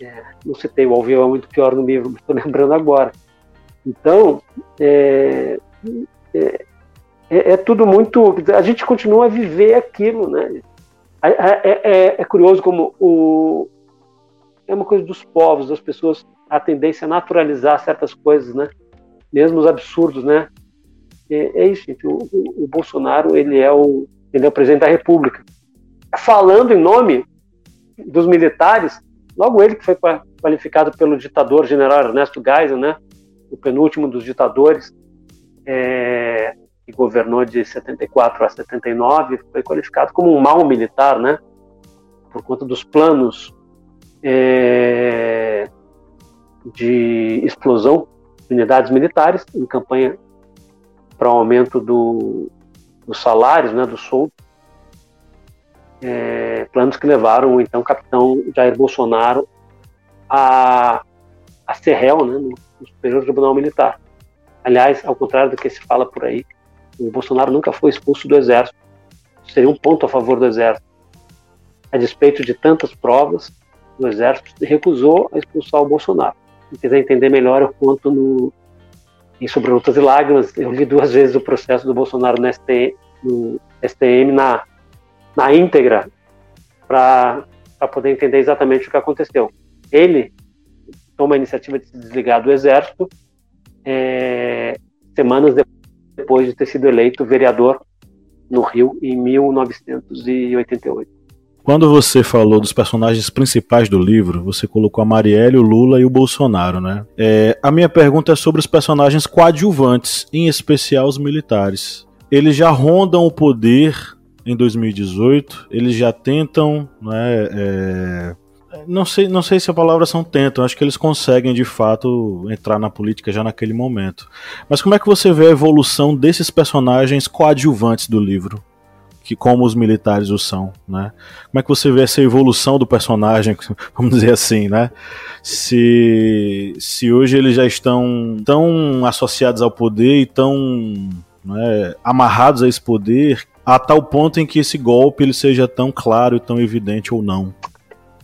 É, não citei o ao vivo é muito pior no livro, estou [laughs] lembrando agora. Então, é, é, é, é, tudo muito. A gente continua a viver aquilo, né? É, é curioso como o, é uma coisa dos povos, das pessoas, a tendência a naturalizar certas coisas, né? Mesmo os absurdos, né? É, é isso, gente. O, o, o, Bolsonaro ele é o, ele é o presidente da República. Falando em nome dos militares, Logo ele que foi qualificado pelo ditador general Ernesto Geisel, né? O penúltimo dos ditadores, é, que governou de 74 a 79, foi qualificado como um mau militar, né? Por conta dos planos é, de explosão de unidades militares em campanha para o aumento do, dos salários, né, do soldo, é, planos que levaram o então capitão Jair Bolsonaro a, a ser réu né, no Superior Tribunal Militar. Aliás, ao contrário do que se fala por aí, o Bolsonaro nunca foi expulso do Exército. Seria um ponto a favor do Exército. A despeito de tantas provas, o Exército recusou a expulsar o Bolsonaro. Se quiser entender melhor, eu conto no, em Sobre Lutas e Lágrimas. Eu li duas [laughs] vezes o processo do Bolsonaro no STM, no STM na, na íntegra, para poder entender exatamente o que aconteceu. Ele toma a iniciativa de se desligar do Exército é, semanas depois de ter sido eleito vereador no Rio em 1988. Quando você falou dos personagens principais do livro, você colocou a Marielle, o Lula e o Bolsonaro, né? É, a minha pergunta é sobre os personagens coadjuvantes, em especial os militares. Eles já rondam o poder em 2018, eles já tentam, né, é, não sei, não sei se a palavra são tentam, acho que eles conseguem de fato entrar na política já naquele momento. Mas como é que você vê a evolução desses personagens coadjuvantes do livro? que como os militares o são, né? Como é que você vê essa evolução do personagem, [laughs] vamos dizer assim, né? Se, se hoje eles já estão tão associados ao poder e tão né, amarrados a esse poder, a tal ponto em que esse golpe ele seja tão claro, tão evidente ou não.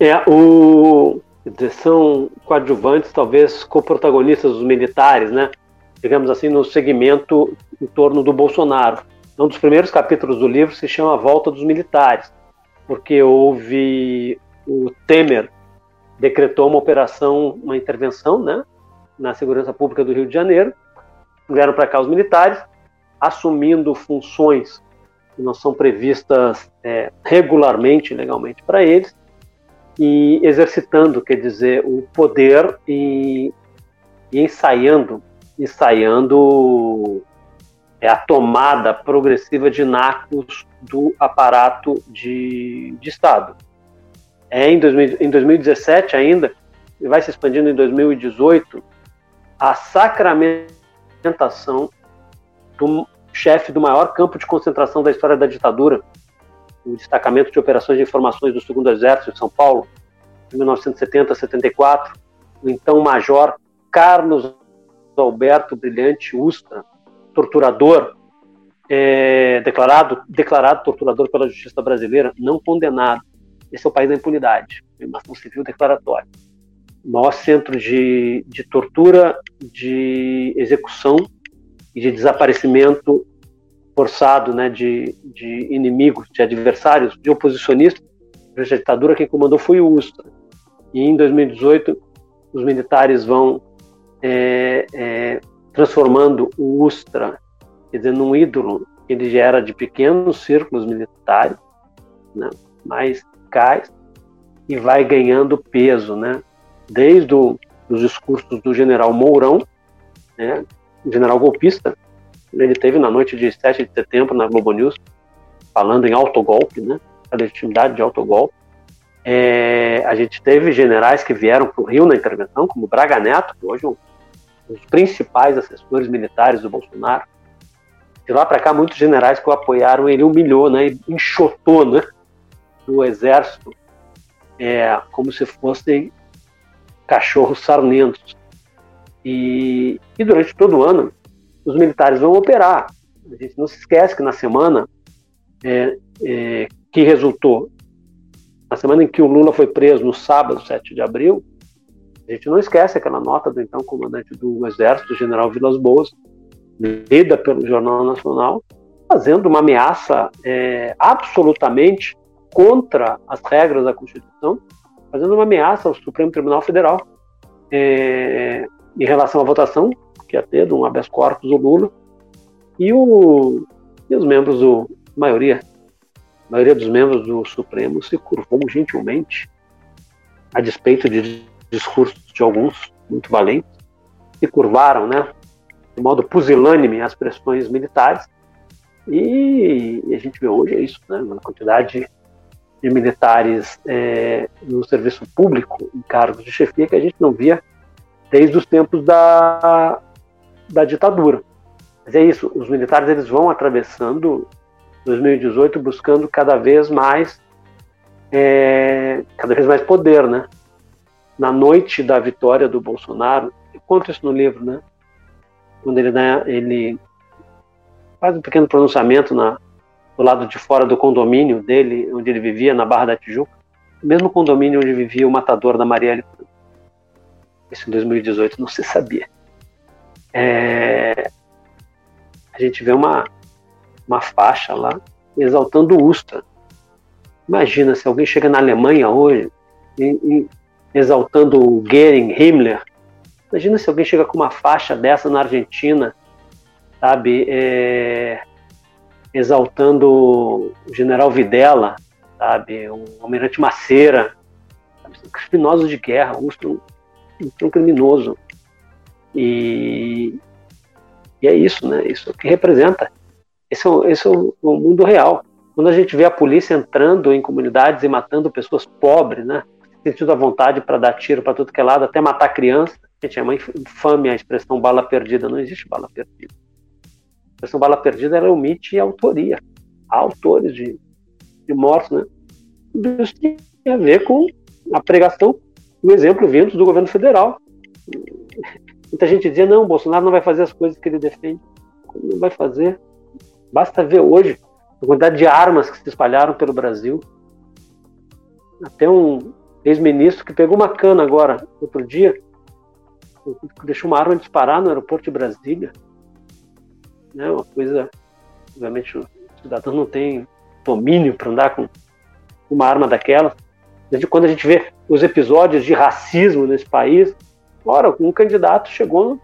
É, o são coadjuvantes, talvez co-protagonistas dos militares, né? Digamos assim, no segmento em torno do Bolsonaro um dos primeiros capítulos do livro se chama Volta dos Militares, porque houve o Temer decretou uma operação, uma intervenção, né, na segurança pública do Rio de Janeiro. Vieram para cá os militares, assumindo funções que não são previstas é, regularmente, legalmente para eles, e exercitando, quer dizer, o poder e, e ensaiando, ensaiando é a tomada progressiva de nacos do aparato de, de Estado. É em, 2000, em 2017 ainda, e vai se expandindo em 2018, a sacramentação do chefe do maior campo de concentração da história da ditadura, o destacamento de operações de informações do Segundo Exército de São Paulo, em 1970 74, o então major Carlos Alberto Brilhante Ustra, torturador, é, declarado, declarado torturador pela justiça brasileira, não condenado. Esse é o país da impunidade, uma ação civil declaratória. O maior centro de, de tortura, de execução e de desaparecimento forçado né, de, de inimigos, de adversários, de oposicionistas. Durante a ditadura, quem comandou foi o USTRA. E em 2018, os militares vão é, é, transformando o Ustra, quer dizer, num ídolo. Ele já era de pequenos círculos militares, né, mais cais, e vai ganhando peso, né? Desde o, os discursos do general Mourão, né, general golpista, ele teve na noite de 7 de setembro na Globo News, falando em autogolpe, né, a legitimidade de autogolpe. É, a gente teve generais que vieram para o Rio na intervenção, como Braga Neto, que hoje é um os principais assessores militares do Bolsonaro. De lá para cá, muitos generais que o apoiaram, ele humilhou, né, enxotou né, o exército é, como se fossem cachorros sarnentos. E, e durante todo o ano, os militares vão operar. A gente não se esquece que na semana é, é, que resultou, na semana em que o Lula foi preso, no sábado, 7 de abril, a gente não esquece aquela nota do então comandante do Exército, general Vilas Boas, lida pelo Jornal Nacional, fazendo uma ameaça é, absolutamente contra as regras da Constituição, fazendo uma ameaça ao Supremo Tribunal Federal é, em relação à votação que ia ter de um habeas corpus do Lula e, o, e os membros do a maioria, a maioria dos membros do Supremo se curvou gentilmente a despeito de discursos de alguns muito valentes, se curvaram, né, de modo pusilânime às pressões militares. E, e a gente vê hoje é isso, né, uma quantidade de militares é, no serviço público, em cargos de chefia, que a gente não via desde os tempos da, da ditadura. Mas é isso, os militares eles vão atravessando 2018 buscando cada vez mais é, cada vez mais poder, né? Na noite da vitória do Bolsonaro, eu conto isso no livro, né? Quando ele, né, ele faz um pequeno pronunciamento na, do lado de fora do condomínio dele, onde ele vivia, na Barra da Tijuca, mesmo condomínio onde vivia o matador da Marielle. Isso em 2018 não se sabia. É, a gente vê uma, uma faixa lá exaltando o Ustra. Imagina se alguém chega na Alemanha hoje e, e, exaltando o Goering, Himmler. Imagina se alguém chega com uma faixa dessa na Argentina, sabe, é, exaltando o General Videla, sabe, o Almirante Maceira, sabe, criminosos de guerra, um, um criminoso. E, e é isso, né? Isso que representa. Esse é, esse é o, o mundo real. Quando a gente vê a polícia entrando em comunidades e matando pessoas pobres, né? Sentindo a vontade para dar tiro para tudo que é lado, até matar criança. Gente, é uma infame a expressão bala perdida. Não existe bala perdida. A expressão bala perdida ela omite autoria. Há autores de, de mortos, né? Isso tem a ver com a pregação o exemplo vindo do governo federal. Muita gente dizia, não, Bolsonaro não vai fazer as coisas que ele defende. Não vai fazer. Basta ver hoje a quantidade de armas que se espalharam pelo Brasil. Até um ex-ministro que pegou uma cana agora, outro dia, deixou uma arma disparar no aeroporto de Brasília. Né, uma coisa, obviamente, o cidadão não tem domínio para andar com uma arma daquela. Quando a gente vê os episódios de racismo nesse país, ora, um candidato chegou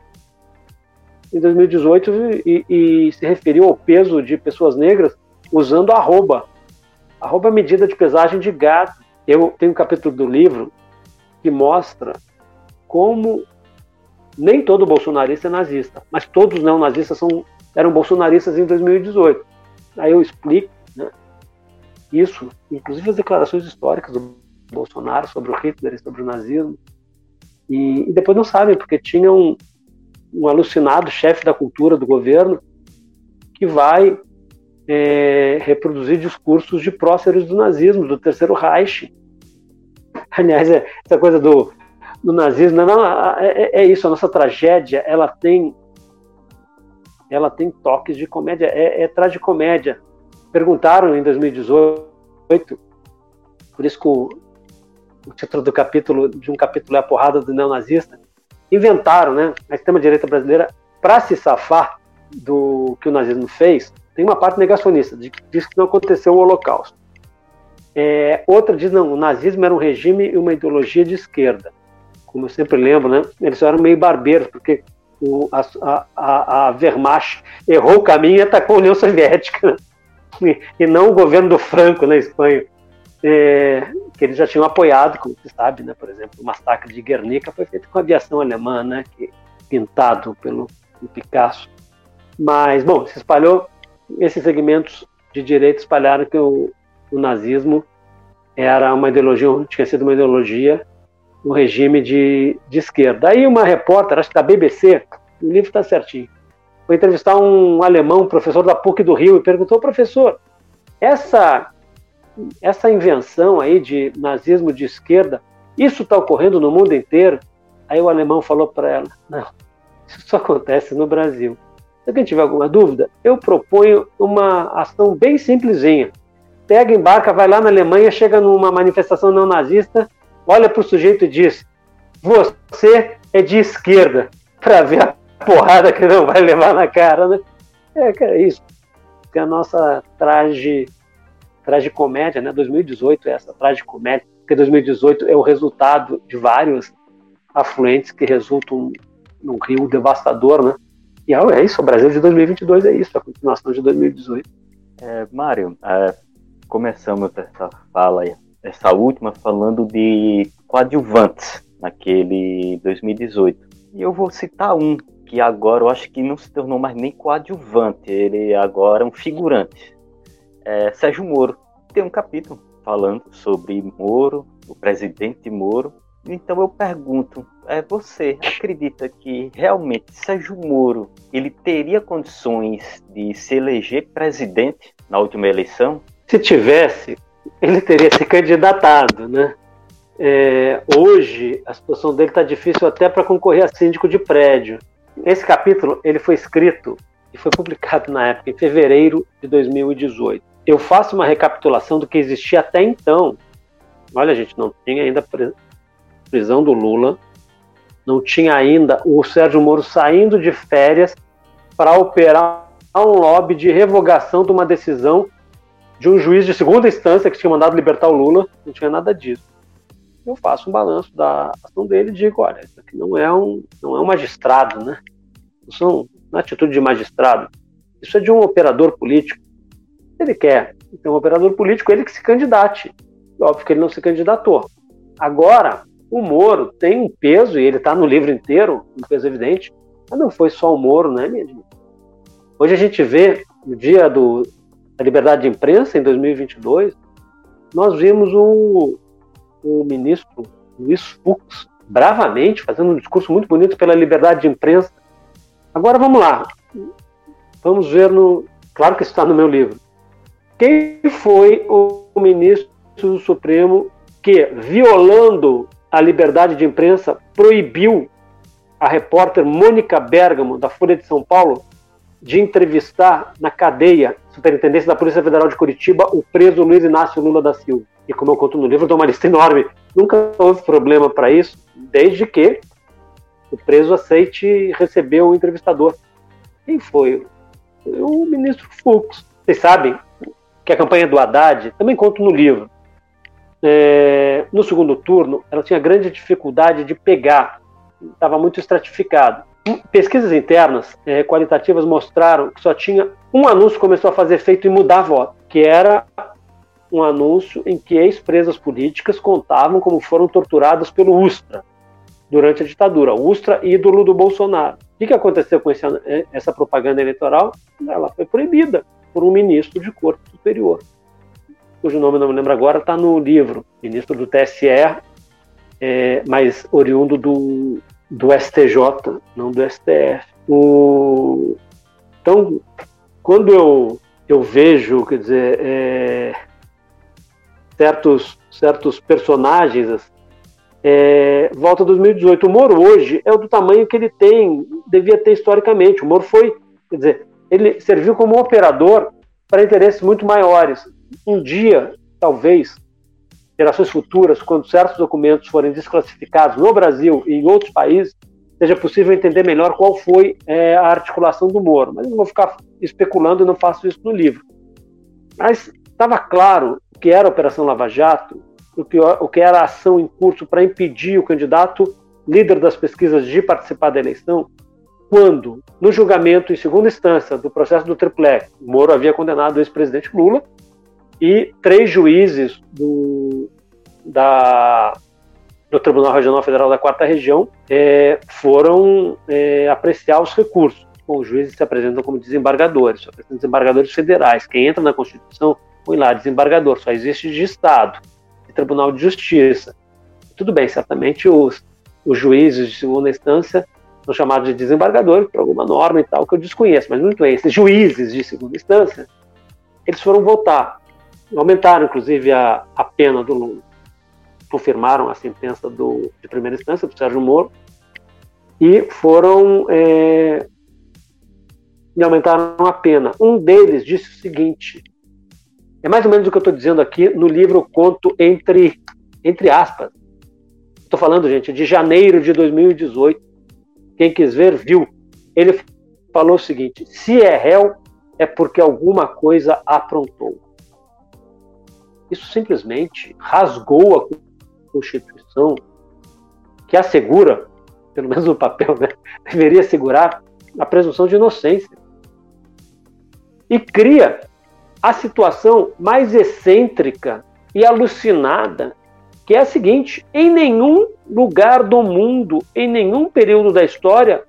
em 2018 e, e, se referiu ao peso de pessoas negras usando arroba. Arroba é medida de pesagem de gado. Eu tenho um capítulo do livro que mostra como nem todo bolsonarista é nazista, mas todos os neonazistas são, eram bolsonaristas em 2018. Aí eu explico né, isso, inclusive as declarações históricas do Bolsonaro sobre o Hitler e sobre o nazismo. E, e depois não sabem, porque tinha um, um alucinado chefe da cultura do governo que vai é, reproduzir discursos de próceres do nazismo, do Terceiro Reich. [laughs] Aliás, é, essa coisa do, do nazismo, não, é, é, isso, a nossa tragédia, ela tem ela tem toques de comédia, é, é tragicomédia. Perguntaram em 2018, por isso que o, o título do capítulo, de um capítulo é a porrada do neonazista, inventaram, né, a extrema-direita brasileira, para se safar do que o nazismo fez, tem uma parte negacionista, de, diz que não aconteceu o Holocausto. É, outra diz, não, o nazismo era um regime e uma ideologia de esquerda. Como eu sempre lembro, né, eles eram meio barbeiros, porque o, a, a, a Wehrmacht errou o caminho e atacou a União Soviética, né? [laughs] e, não o governo do Franco na Espanha. É, que eles já tinham apoiado, como se sabe, né? Por exemplo, o massacre de Guernica foi feito com aviação alemã, né? Pintado pelo, pelo Picasso. Mas, bom, se espalhou, esses segmentos de direita espalharam que o, o nazismo era uma ideologia, tinha sido uma ideologia, um regime de, de esquerda. Aí uma repórter, acho que da BBC, o livro está certinho, foi entrevistar um alemão, professor da PUC do Rio, e perguntou, professor, essa essa invenção aí de nazismo de esquerda, isso está ocorrendo no mundo inteiro? Aí o alemão falou para ela: não, isso só acontece no Brasil. Se alguém tiver alguma dúvida, eu proponho uma ação bem simplesinha. Pega, embarca, vai lá na Alemanha, chega numa manifestação não nazista, olha para o sujeito e diz: Você é de esquerda, [laughs] para ver a porrada que não vai levar na cara, né? É, é isso. Que a nossa traje tragicomédia, né? 2018 é essa tragicomédia, porque 2018 é o resultado de vários afluentes que resultam num rio devastador, né? E é, é isso, o Brasil de 2022 é isso, a continuação de 2018. É, Mário, é, começamos essa fala, essa última, falando de coadjuvantes naquele 2018. E eu vou citar um que agora eu acho que não se tornou mais nem coadjuvante, ele agora é um figurante. É Sérgio Moro. Tem um capítulo falando sobre Moro, o presidente Moro. Então eu pergunto, é, você acredita que realmente Sérgio Moro ele teria condições de se eleger presidente na última eleição? Se tivesse, ele teria se candidatado, né? É, hoje a situação dele está difícil até para concorrer a síndico de prédio. Esse capítulo ele foi escrito e foi publicado na época, em fevereiro de 2018. Eu faço uma recapitulação do que existia até então. Olha, gente, não tinha ainda prisão do Lula, não tinha ainda o Sérgio Moro saindo de férias para operar um lobby de revogação de uma decisão de um juiz de segunda instância que tinha mandado libertar o Lula, não tinha nada disso. Eu faço um balanço da ação dele e digo, olha, isso aqui não é um, não é um magistrado, né? Não são uma atitude de magistrado. Isso é de um operador político. Ele quer ter um operador político, ele que se candidate. Óbvio que ele não se candidatou. Agora, o Moro tem um peso, e ele está no livro inteiro, um peso evidente, mas não foi só o Moro, né, minha gente? Hoje a gente vê, no dia do, da liberdade de imprensa, em 2022, nós vimos o, o ministro Luiz Fux bravamente fazendo um discurso muito bonito pela liberdade de imprensa. Agora vamos lá. Vamos ver no. Claro que está no meu livro. Quem foi o ministro do Supremo que, violando a liberdade de imprensa, proibiu a repórter Mônica Bergamo, da Folha de São Paulo, de entrevistar na cadeia, Superintendência da Polícia Federal de Curitiba, o preso Luiz Inácio Lula da Silva. E como eu conto no livro, dou uma lista enorme. Nunca houve problema para isso, desde que o preso aceite receber o entrevistador. Quem foi? foi o ministro Fux. Vocês sabem que a campanha do Haddad, também conto no livro, é, no segundo turno, ela tinha grande dificuldade de pegar, estava muito estratificado. Pesquisas internas é, qualitativas mostraram que só tinha um anúncio que começou a fazer efeito e mudar voto, que era um anúncio em que ex-presas políticas contavam como foram torturadas pelo Ustra durante a ditadura. Ustra, ídolo do Bolsonaro. O que, aconteceu com esse, é, essa propaganda eleitoral? Ela foi proibida por um ministro de corte superior, cujo nome não me lembro agora, está no livro, ministro do TSE, é, mas oriundo do, do STJ, não do STF. O... Então, quando eu, eu vejo, quer dizer, é, certos, certos personagens, é, volta 2018, o Moro hoje é do tamanho que ele tem, devia ter historicamente. O Moro foi, quer dizer, ele serviu como operador para interesses muito maiores. Um dia, talvez, gerações futuras, quando certos documentos forem desclassificados no Brasil e em outros países, seja possível entender melhor qual foi é, a articulação do Moro. Mas não vou ficar especulando e não faço isso no livro. Mas estava claro o que era a Operação Lava Jato, o que, o que era a ação em curso para impedir o candidato líder das pesquisas de participar da eleição, quando, no julgamento em segunda instância do processo do Triplex, Moro havia condenado o ex-presidente Lula e três juízes do, da, do Tribunal Regional Federal da Quarta Região é, foram é, apreciar os recursos. Bom, os juízes se apresentam como desembargadores, apresentam desembargadores federais. Quem entra na Constituição, põe lá, desembargador, só existe de Estado, de Tribunal de Justiça. Tudo bem, certamente os, os juízes de segunda instância são chamados de desembargadores por alguma norma e tal, que eu desconheço, mas muito bem, esses juízes de segunda instância, eles foram votar aumentaram inclusive a, a pena do Lula. Confirmaram a sentença do, de primeira instância do Sérgio Moro e foram é, e aumentaram a pena. Um deles disse o seguinte: é mais ou menos o que eu estou dizendo aqui no livro Conto entre entre aspas. Estou falando, gente, de janeiro de 2018. Quem quis ver, viu. Ele falou o seguinte: se é réu, é porque alguma coisa aprontou. Isso simplesmente rasgou a Constituição, que assegura, pelo menos no papel, né, [laughs] deveria assegurar a presunção de inocência. E cria a situação mais excêntrica e alucinada que é a seguinte: em nenhum lugar do mundo, em nenhum período da história,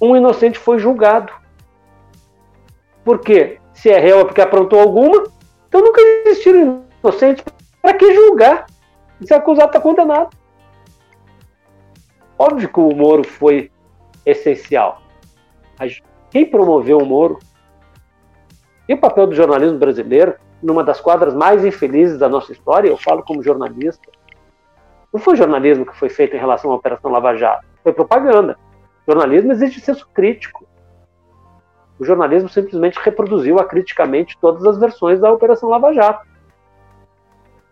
um inocente foi julgado. Por quê? Se é réu é porque aprontou alguma, então nunca existiram inocentes. Para que julgar? Se acusado, está condenado. Óbvio que o Moro foi essencial. Mas quem promoveu o Moro? E o papel do jornalismo brasileiro, numa das quadras mais infelizes da nossa história, eu falo como jornalista, não foi jornalismo que foi feito em relação à Operação Lava Jato, foi propaganda. O jornalismo exige senso crítico. O jornalismo simplesmente reproduziu acriticamente todas as versões da Operação Lava Jato.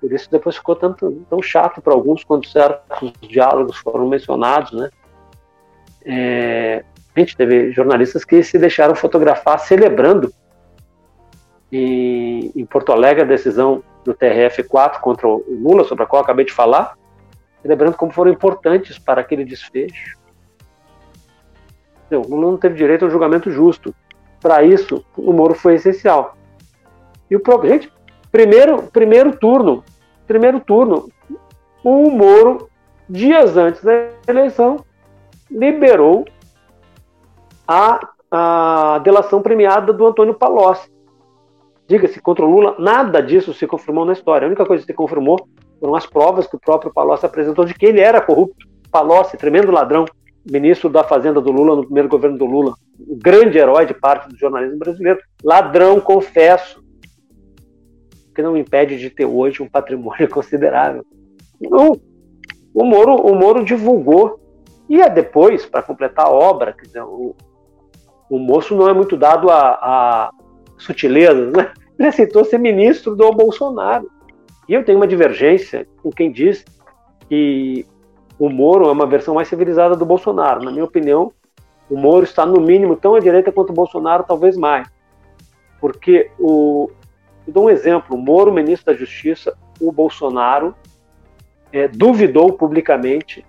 Por isso depois ficou tanto, tão chato para alguns quando certos diálogos foram mencionados, né? É, a gente teve jornalistas que se deixaram fotografar celebrando em, em Porto Alegre a decisão do TRF4 contra o Lula, sobre a qual acabei de falar, celebrando como foram importantes para aquele desfecho. O Lula não teve direito a um julgamento justo. Para isso, o Moro foi essencial. E o gente, primeiro, primeiro turno, primeiro turno, o Moro, dias antes da eleição, liberou a, a delação premiada do Antônio Palocci. Diga-se, contra o Lula, nada disso se confirmou na história. A única coisa que se confirmou foram as provas que o próprio Palocci apresentou de que ele era corrupto. Palocci, tremendo ladrão, ministro da Fazenda do Lula no primeiro governo do Lula, um grande herói de parte do jornalismo brasileiro, ladrão, confesso, que não impede de ter hoje um patrimônio [laughs] considerável. Não, o Moro, o Moro divulgou e é depois, para completar a obra, quer dizer, o, o moço não é muito dado a, a sutilezas, né? Ele aceitou ser ministro do Bolsonaro. E eu tenho uma divergência com quem diz que o Moro é uma versão mais civilizada do Bolsonaro. Na minha opinião, o Moro está no mínimo tão à direita quanto o Bolsonaro, talvez mais. Porque o. Eu dou um exemplo: o Moro, ministro da Justiça, o Bolsonaro é, duvidou publicamente,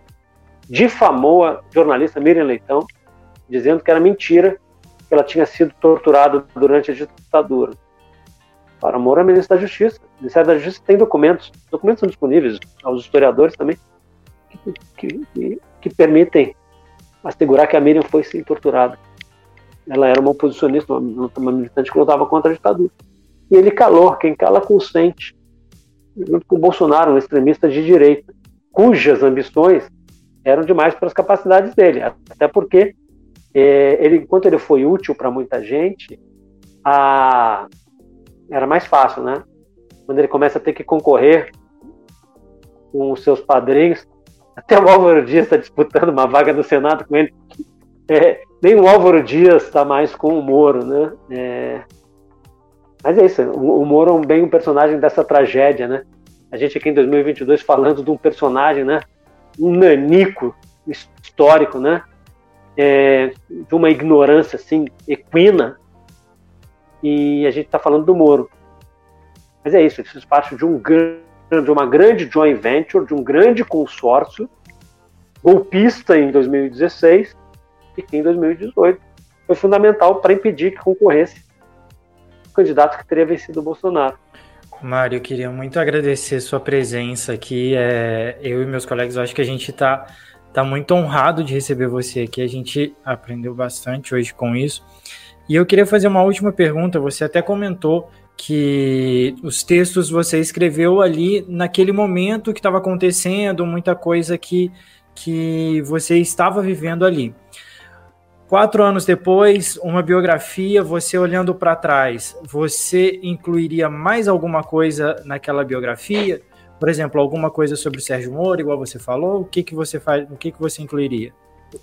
difamou a jornalista Miriam Leitão, dizendo que era mentira que ela tinha sido torturada durante a ditadura. Para Moro é ministro da Justiça. O Ministério da Justiça tem documentos, documentos são disponíveis aos historiadores também, que, que, que permitem assegurar que a Miriam foi sim torturada. Ela era uma oposicionista, uma, uma militante que lutava contra a ditadura. E ele calou, quem cala consente, junto com o Bolsonaro, um extremista de direita, cujas ambições eram demais para as capacidades dele, até porque é, ele, enquanto ele foi útil para muita gente, a, era mais fácil, né? Quando ele começa a ter que concorrer com os seus padrinhos, [laughs] até o Álvaro Dias está disputando uma vaga no Senado com ele. É, nem o Álvaro Dias está mais com o Moro, né? É, mas é isso, o, Moro é bem um personagem dessa tragédia, né? A gente aqui em 2022 falando de um personagem, né? Um nanico histórico, né? É, de uma ignorância assim equina e a gente está falando do Moro. Mas é isso, fez parte de um grande de uma grande joint venture, de um grande consórcio golpista em 2016 e que em 2018 foi fundamental para impedir que concorresse o candidato que teria vencido o Bolsonaro. Mário, queria muito agradecer sua presença aqui. É, eu e meus colegas, acho que a gente está tá muito honrado de receber você aqui. A gente aprendeu bastante hoje com isso. E eu queria fazer uma última pergunta. Você até comentou que os textos você escreveu ali naquele momento que estava acontecendo, muita coisa que, que você estava vivendo ali. Quatro anos depois, uma biografia, você olhando para trás, você incluiria mais alguma coisa naquela biografia? Por exemplo, alguma coisa sobre o Sérgio Moro, igual você falou? O que, que você faz? O que, que você incluiria?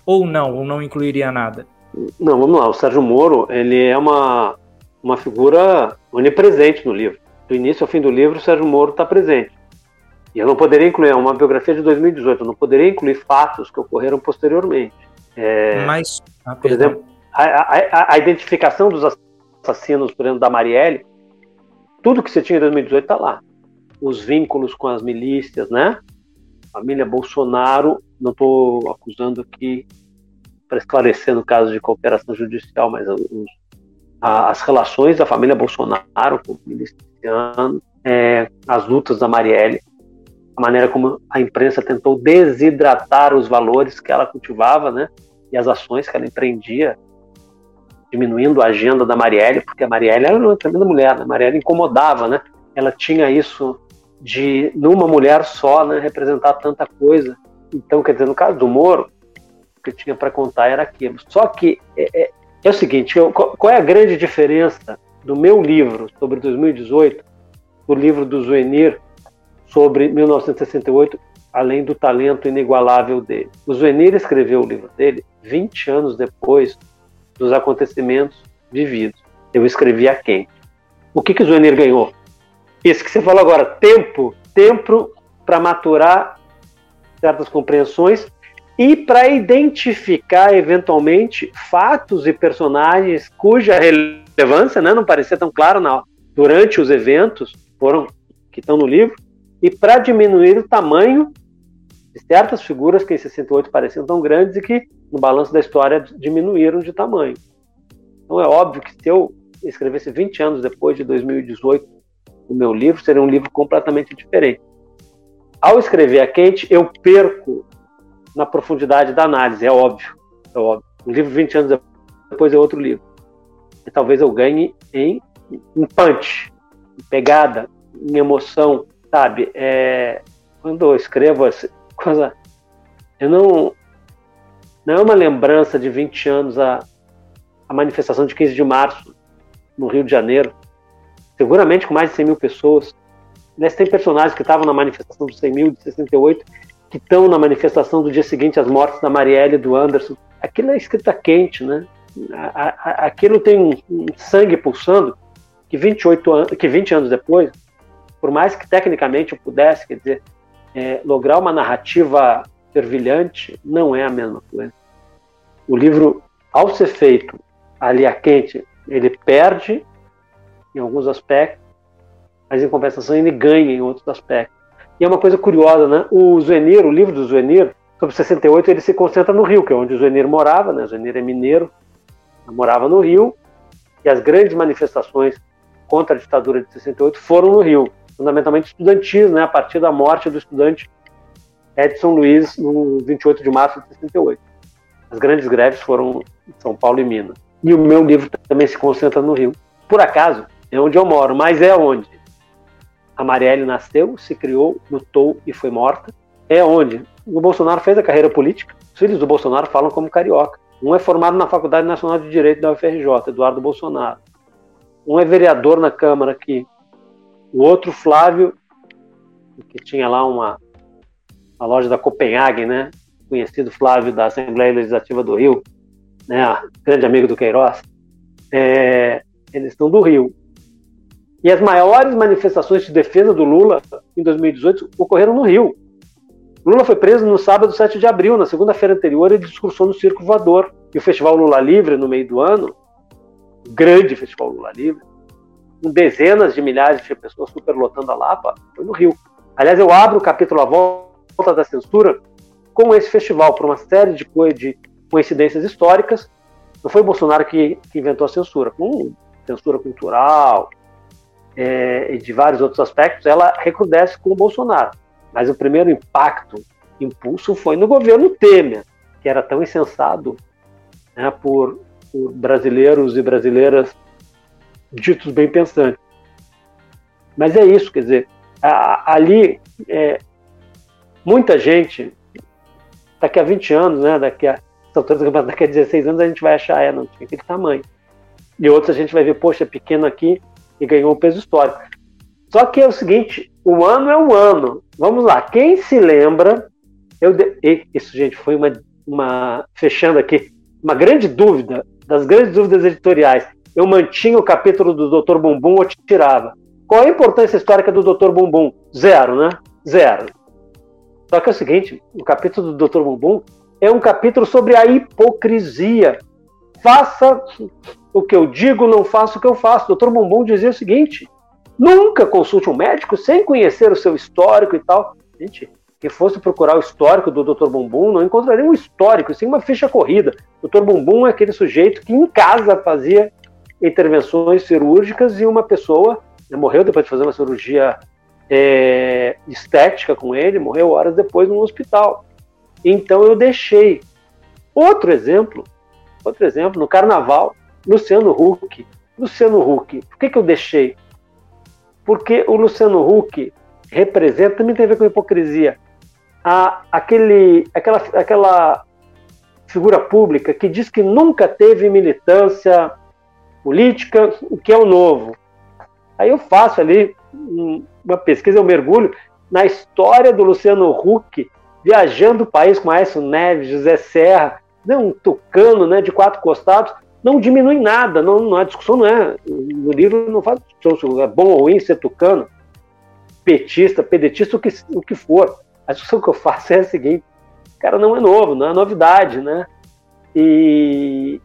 Ou não, ou não incluiria nada? Não, vamos lá. O Sérgio Moro, ele é uma uma figura onipresente no livro. Do início ao fim do livro, o Sérgio Moro está presente. E eu não poderia incluir, é uma biografia de 2018, eu não poderia incluir fatos que ocorreram posteriormente. É, Mas, ah, por exemplo, a, a, a, identificação dos assassinos, por exemplo, da Marielle, tudo que você tinha em 2018 está lá. Os vínculos com as milícias, né? Família Bolsonaro, não estou acusando aqui para esclarecer no caso de cooperação judicial, mas os as relações da família Bolsonaro com o miliciano, é, as lutas da Marielle. a maneira como a imprensa tentou desidratar os valores que ela cultivava, né? E as ações que ela empreendia, diminuindo a agenda da Marielle, porque a Marielle era uma tremenda mulher, né? A Marielle incomodava, né? Ela tinha isso de, numa mulher só, né, representar tanta coisa. Então, quer dizer, no caso do Moro, o que tinha para contar era aquilo. Só que é, é, é o seguinte: eu, qual é a grande diferença do meu livro sobre 2018 do livro do Zuenir sobre 1968, além do talento inigualável dele? O Zuenir escreveu o livro dele 20 anos depois dos acontecimentos vividos. Eu escrevi a quem? O que, que o Zuenir ganhou? Isso que você falou agora, tempo, tempo para maturar certas compreensões e para identificar eventualmente fatos e personagens cuja relevância né, não parecia tão clara durante os eventos foram que estão no livro e para diminuir o tamanho de certas figuras que em 68 pareciam tão grandes e que no balanço da história diminuíram de tamanho. Então é óbvio que se eu escrevesse 20 anos depois de 2018 o meu livro, seria um livro completamente diferente. Ao escrever a Quente, eu perco na profundidade da análise, é óbvio. É óbvio. Um livro 20 anos depois é outro livro. E talvez eu ganhe em, em punch, em pegada, em emoção, sabe? É, quando eu escrevo [laughs] essa coisa, eu não não é uma lembrança de 20 anos a, a manifestação de 15 de março no Rio de Janeiro, seguramente com mais de 100 mil pessoas. Nesse tem personagens que estavam na manifestação dos 100 mil de 68 que estão na manifestação do dia seguinte às mortes da Marielle e do Anderson. Aquilo é escrita quente, né? Aquilo tem sangue pulsando que 28 anos, que 20 anos depois, por mais que tecnicamente eu pudesse, quer dizer, é, lograr uma narrativa fervilhante, não é a mesma coisa. O livro, ao ser feito ali a quente, ele perde em alguns aspectos, mas em compensação ele ganha em outros aspectos. E é uma coisa curiosa, né? O Zuenir, o livro do Zuenir, sobre 68, ele se concentra no Rio, que é onde o Zuenir morava, né? O Zuenir é mineiro, morava no Rio, e as grandes manifestações contra a ditadura de 68 foram no Rio, fundamentalmente estudantis, né? A partir da morte do estudante Edson Luiz no 28 de março de 68. As grandes greves foram em São Paulo e Minas. E o meu livro também se concentra no Rio. Por acaso, é onde eu moro, mas é onde a Marielle nasceu, se criou, lutou e foi morta. É onde o Bolsonaro fez a carreira política. Os filhos do Bolsonaro falam como carioca. Um é formado na Faculdade Nacional de Direito da UFRJ, Eduardo Bolsonaro. Um é vereador na Câmara aqui. O outro, Flávio, que tinha lá uma, uma loja da Copenhague, né? Conhecido Flávio da Assembleia Legislativa do Rio, né? Grande amigo do Queiroz. É, eles estão do Rio. E as maiores manifestações de defesa do Lula em 2018 ocorreram no Rio. Lula foi preso no sábado 7 de abril, na segunda-feira anterior, ele discursou no Circo Voador. E o Festival Lula Livre, no meio do ano, grande Festival Lula Livre, com dezenas de milhares de pessoas superlotando a Lapa, foi no Rio. Aliás, eu abro o capítulo A Volta da Censura com esse festival, por uma série de, coincidências históricas. Não foi Bolsonaro que, que inventou a censura, com censura cultural, é, e de vários outros aspectos, ela recrudesce com o Bolsonaro. Mas o primeiro impacto, impulso, foi no governo Temer, que era tão insensado né, por, por brasileiros e brasileiras ditos bem pensantes. Mas é isso, quer dizer, a, ali é, muita gente, daqui a 20 anos, né, daqui a, daqui a 16 anos, a gente vai achar, é, não tinha aquele tamanho. E outros a gente vai ver, poxa, é pequeno aqui, e ganhou um peso histórico. Só que é o seguinte, o ano é um ano. Vamos lá, quem se lembra, eu de... isso gente foi uma, uma fechando aqui, uma grande dúvida das grandes dúvidas editoriais. Eu mantinha o capítulo do Dr. Bumbum ou tirava. Qual a importância histórica do Dr. Bumbum? Zero, né? Zero. Só que é o seguinte, o capítulo do Dr. Bumbum é um capítulo sobre a hipocrisia. Faça o que eu digo, não faço o que eu faço. O doutor Bumbum dizia o seguinte: nunca consulte um médico sem conhecer o seu histórico e tal. Gente, que fosse procurar o histórico do Dr. Bumbum, não encontraria um histórico, sim uma ficha corrida. O Dr. Bumbum é aquele sujeito que em casa fazia intervenções cirúrgicas e uma pessoa né, morreu depois de fazer uma cirurgia é, estética com ele, morreu horas depois no hospital. Então eu deixei. Outro exemplo, outro exemplo, no carnaval, Luciano Huck. Luciano Huck, por que, que eu deixei? Porque o Luciano Huck representa, também tem a ver com hipocrisia, a, aquele, aquela, aquela figura pública que diz que nunca teve militância política, o que é o novo. Aí eu faço ali uma pesquisa, eu mergulho na história do Luciano Huck, viajando o país com Aécio Neves, José Serra, né, um tucano né, de quatro costados, não diminui nada, não, não, a discussão não é, no livro não faz discussão se é bom ou ruim ser tucano, petista, pedetista, o que, o que for. A discussão que eu faço é a seguinte, cara, não é novo, não é novidade, né? E,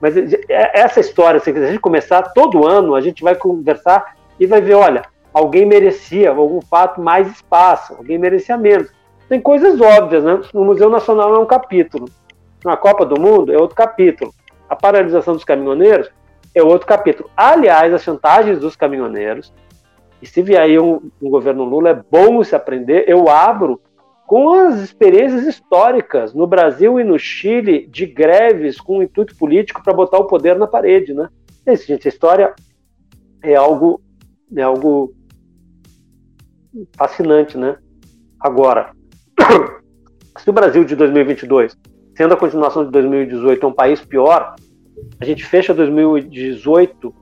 mas é, essa história, se a gente começar todo ano, a gente vai conversar e vai ver, olha, alguém merecia algum fato mais espaço, alguém merecia menos. Tem coisas óbvias, né? No Museu Nacional é um capítulo. Na Copa do Mundo é outro capítulo. A paralisação dos caminhoneiros é outro capítulo. Aliás, as chantagens dos caminhoneiros, e se vier aí um, um governo Lula, é bom se aprender. Eu abro com as experiências históricas no Brasil e no Chile de greves com intuito político para botar o poder na parede, né? É isso, gente, a história é algo é algo fascinante, né? Agora, [coughs] se o Brasil de 2022, sendo a continuação de 2018, é um país pior, a gente fecha 2018,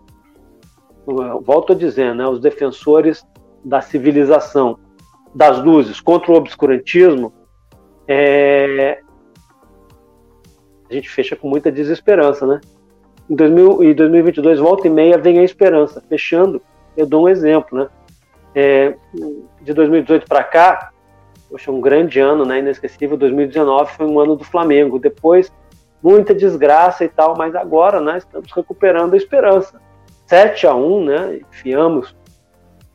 volto a dizer, né, os defensores da civilização, das luzes contra o obscurantismo, é... a gente fecha com muita desesperança, né? Em 2000, em 2022, volta e meia, vem a esperança. Fechando, eu dou um exemplo, né? É, de 2018 para cá, poxa, um grande ano, né? Inesquecível. 2019 foi um ano do Flamengo. Depois, muita desgraça e tal, mas agora, né? Estamos recuperando a esperança. 7 a 1 né? Enfiamos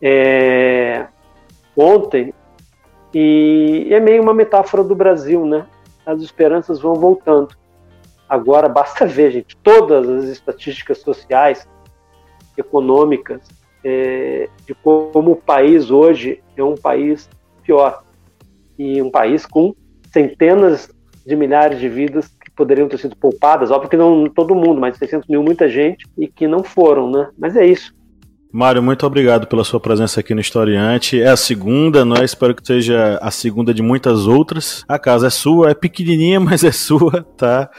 é, ontem. E é meio uma metáfora do Brasil, né? As esperanças vão voltando. Agora, basta ver, gente, todas as estatísticas sociais, econômicas, é, de como o país hoje é um país pior. E um país com centenas de milhares de vidas poderiam ter sido poupadas, óbvio que não todo mundo, mas 600 mil, muita gente, e que não foram, né? Mas é isso. Mário, muito obrigado pela sua presença aqui no Historiante. É a segunda, não é? Espero que seja a segunda de muitas outras. A casa é sua, é pequenininha, [laughs] mas é sua, tá?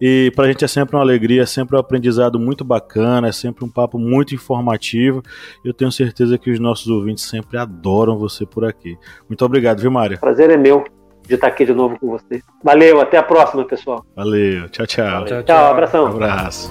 E pra gente é sempre uma alegria, é sempre um aprendizado muito bacana, é sempre um papo muito informativo. Eu tenho certeza que os nossos ouvintes sempre adoram você por aqui. Muito obrigado, viu, Mário? Prazer é meu de estar aqui de novo com você. Valeu, até a próxima, pessoal. Valeu, tchau, tchau. Valeu. Tchau, tchau, abração. Um abraço.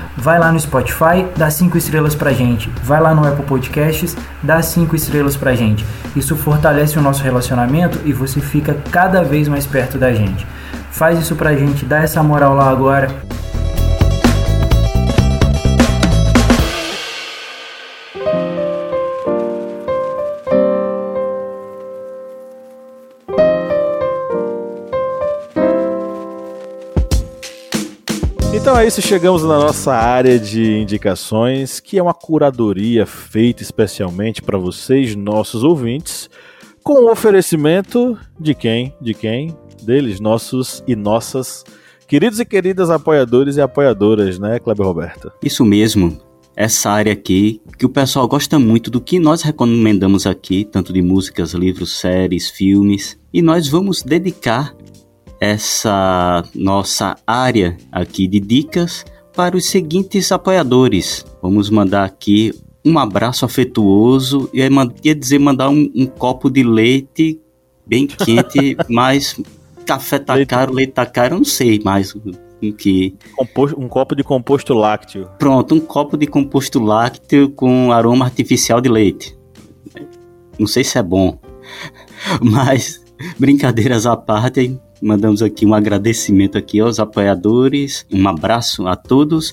vai lá no Spotify, dá 5 estrelas pra gente. Vai lá no Apple Podcasts, dá 5 estrelas pra gente. Isso fortalece o nosso relacionamento e você fica cada vez mais perto da gente. Faz isso pra gente, dá essa moral lá agora. É isso, chegamos na nossa área de indicações, que é uma curadoria feita especialmente para vocês, nossos ouvintes, com o oferecimento de quem? De quem? Deles, nossos e nossas queridos e queridas apoiadores e apoiadoras, né, Kleber Roberto? Isso mesmo. Essa área aqui, que o pessoal gosta muito do que nós recomendamos aqui, tanto de músicas, livros, séries, filmes, e nós vamos dedicar essa nossa área aqui de dicas para os seguintes apoiadores. Vamos mandar aqui um abraço afetuoso e ia dizer mandar um, um copo de leite bem quente, [laughs] mas café tá Leite- caro, leite tá caro, eu não sei mais o o que. Composto- um copo de composto lácteo. Pronto, um copo de composto lácteo com aroma artificial de leite. Não sei se é bom, [laughs] mas brincadeiras à parte, mandamos aqui um agradecimento aqui aos apoiadores, um abraço a todos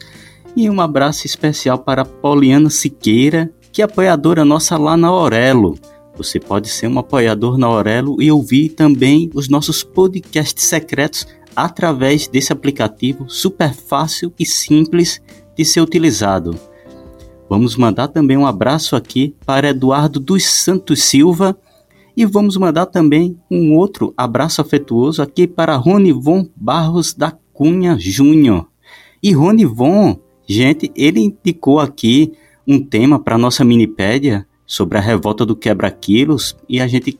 e um abraço especial para Poliana Siqueira, que é apoiadora nossa lá na Aurelo. Você pode ser um apoiador na Aurelo e ouvir também os nossos podcasts secretos através desse aplicativo super fácil e simples de ser utilizado. Vamos mandar também um abraço aqui para Eduardo dos Santos Silva e vamos mandar também um outro abraço afetuoso aqui para Ronivon Barros da Cunha Júnior. E Ronivon, gente, ele indicou aqui um tema para nossa minipédia sobre a revolta do quebra-quilos e a gente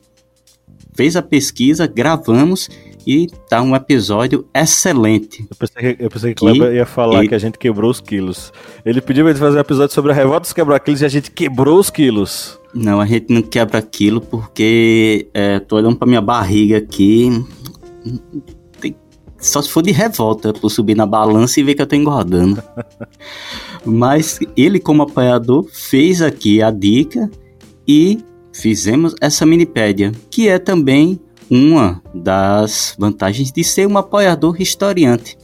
fez a pesquisa, gravamos e tá um episódio excelente. Eu pensei que, eu pensei que E- Kleber ia falar e- que a gente quebrou os quilos. Ele pediu pra gente fazer um episódio sobre a revolta dos quebra-quilos e a gente quebrou os quilos. Não, a gente não quebra aquilo porque é, tô olhando pra minha barriga aqui. Tem- só se for de revolta por subir na balança e ver que eu tô engordando. [laughs] Mas ele, como apoiador, fez aqui a dica e fizemos essa minipédia, que é também uma das vantagens de ser um apoiador historiante.